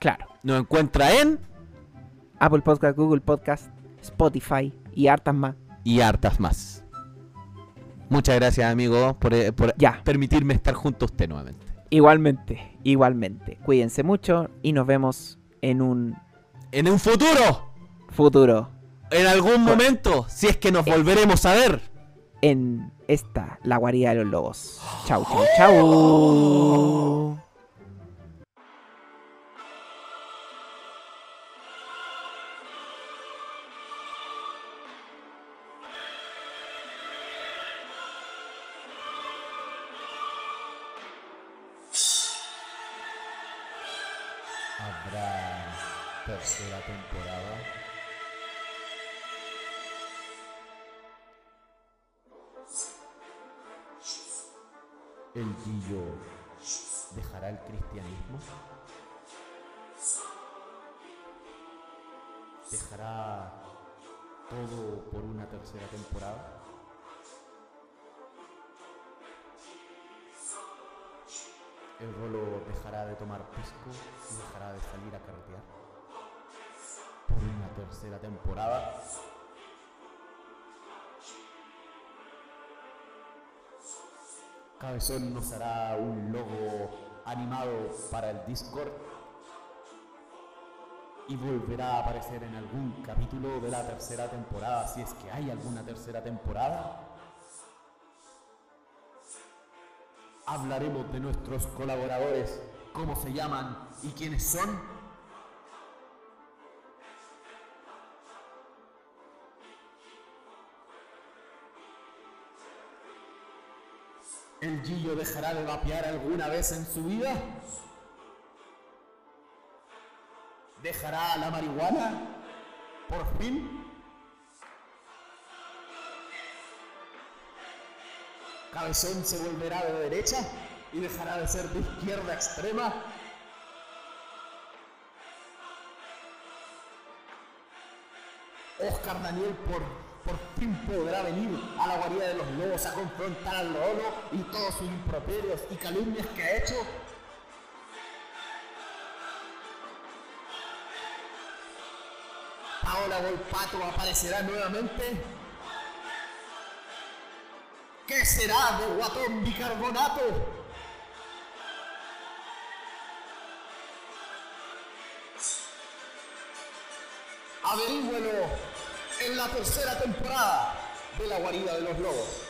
Claro. Nos encuentra en Apple Podcast, Google Podcast, Spotify y hartas más. y hartas más. Muchas gracias, amigo, por, eh, por Ya. permitirme estar junto a usted nuevamente. Igualmente, igualmente. Cuídense mucho y nos vemos en un En un futuro, futuro. En algún momento, si es que nos volveremos a ver. en esta, la guarida de los lobos. Chau, chau, chau. Dejará el cristianismo. Dejará todo por una tercera temporada. El rolo dejará de tomar pisco y dejará de salir a carretear. Por una tercera temporada. Cabezón nos hará un logo animado para el Discord. Y volverá a aparecer en algún capítulo de la tercera temporada, si es que hay alguna tercera temporada. Hablaremos de nuestros colaboradores, cómo se llaman y quiénes son. ¿El Gillo dejará de vapear alguna vez en su vida? ¿Dejará la marihuana? ¿Por fin? Cabezón se volverá de derecha y dejará de ser de izquierda extrema. Oscar Daniel por, por fin podrá venir a la guarida de los lobos a confrontar al Lolo y todos sus improperios y calumnias que ha hecho. Paola Volpato aparecerá nuevamente. ¿Qué será de Guatón Bicarbonato? Averígüelo en la tercera temporada de La Guarida de los Lobos.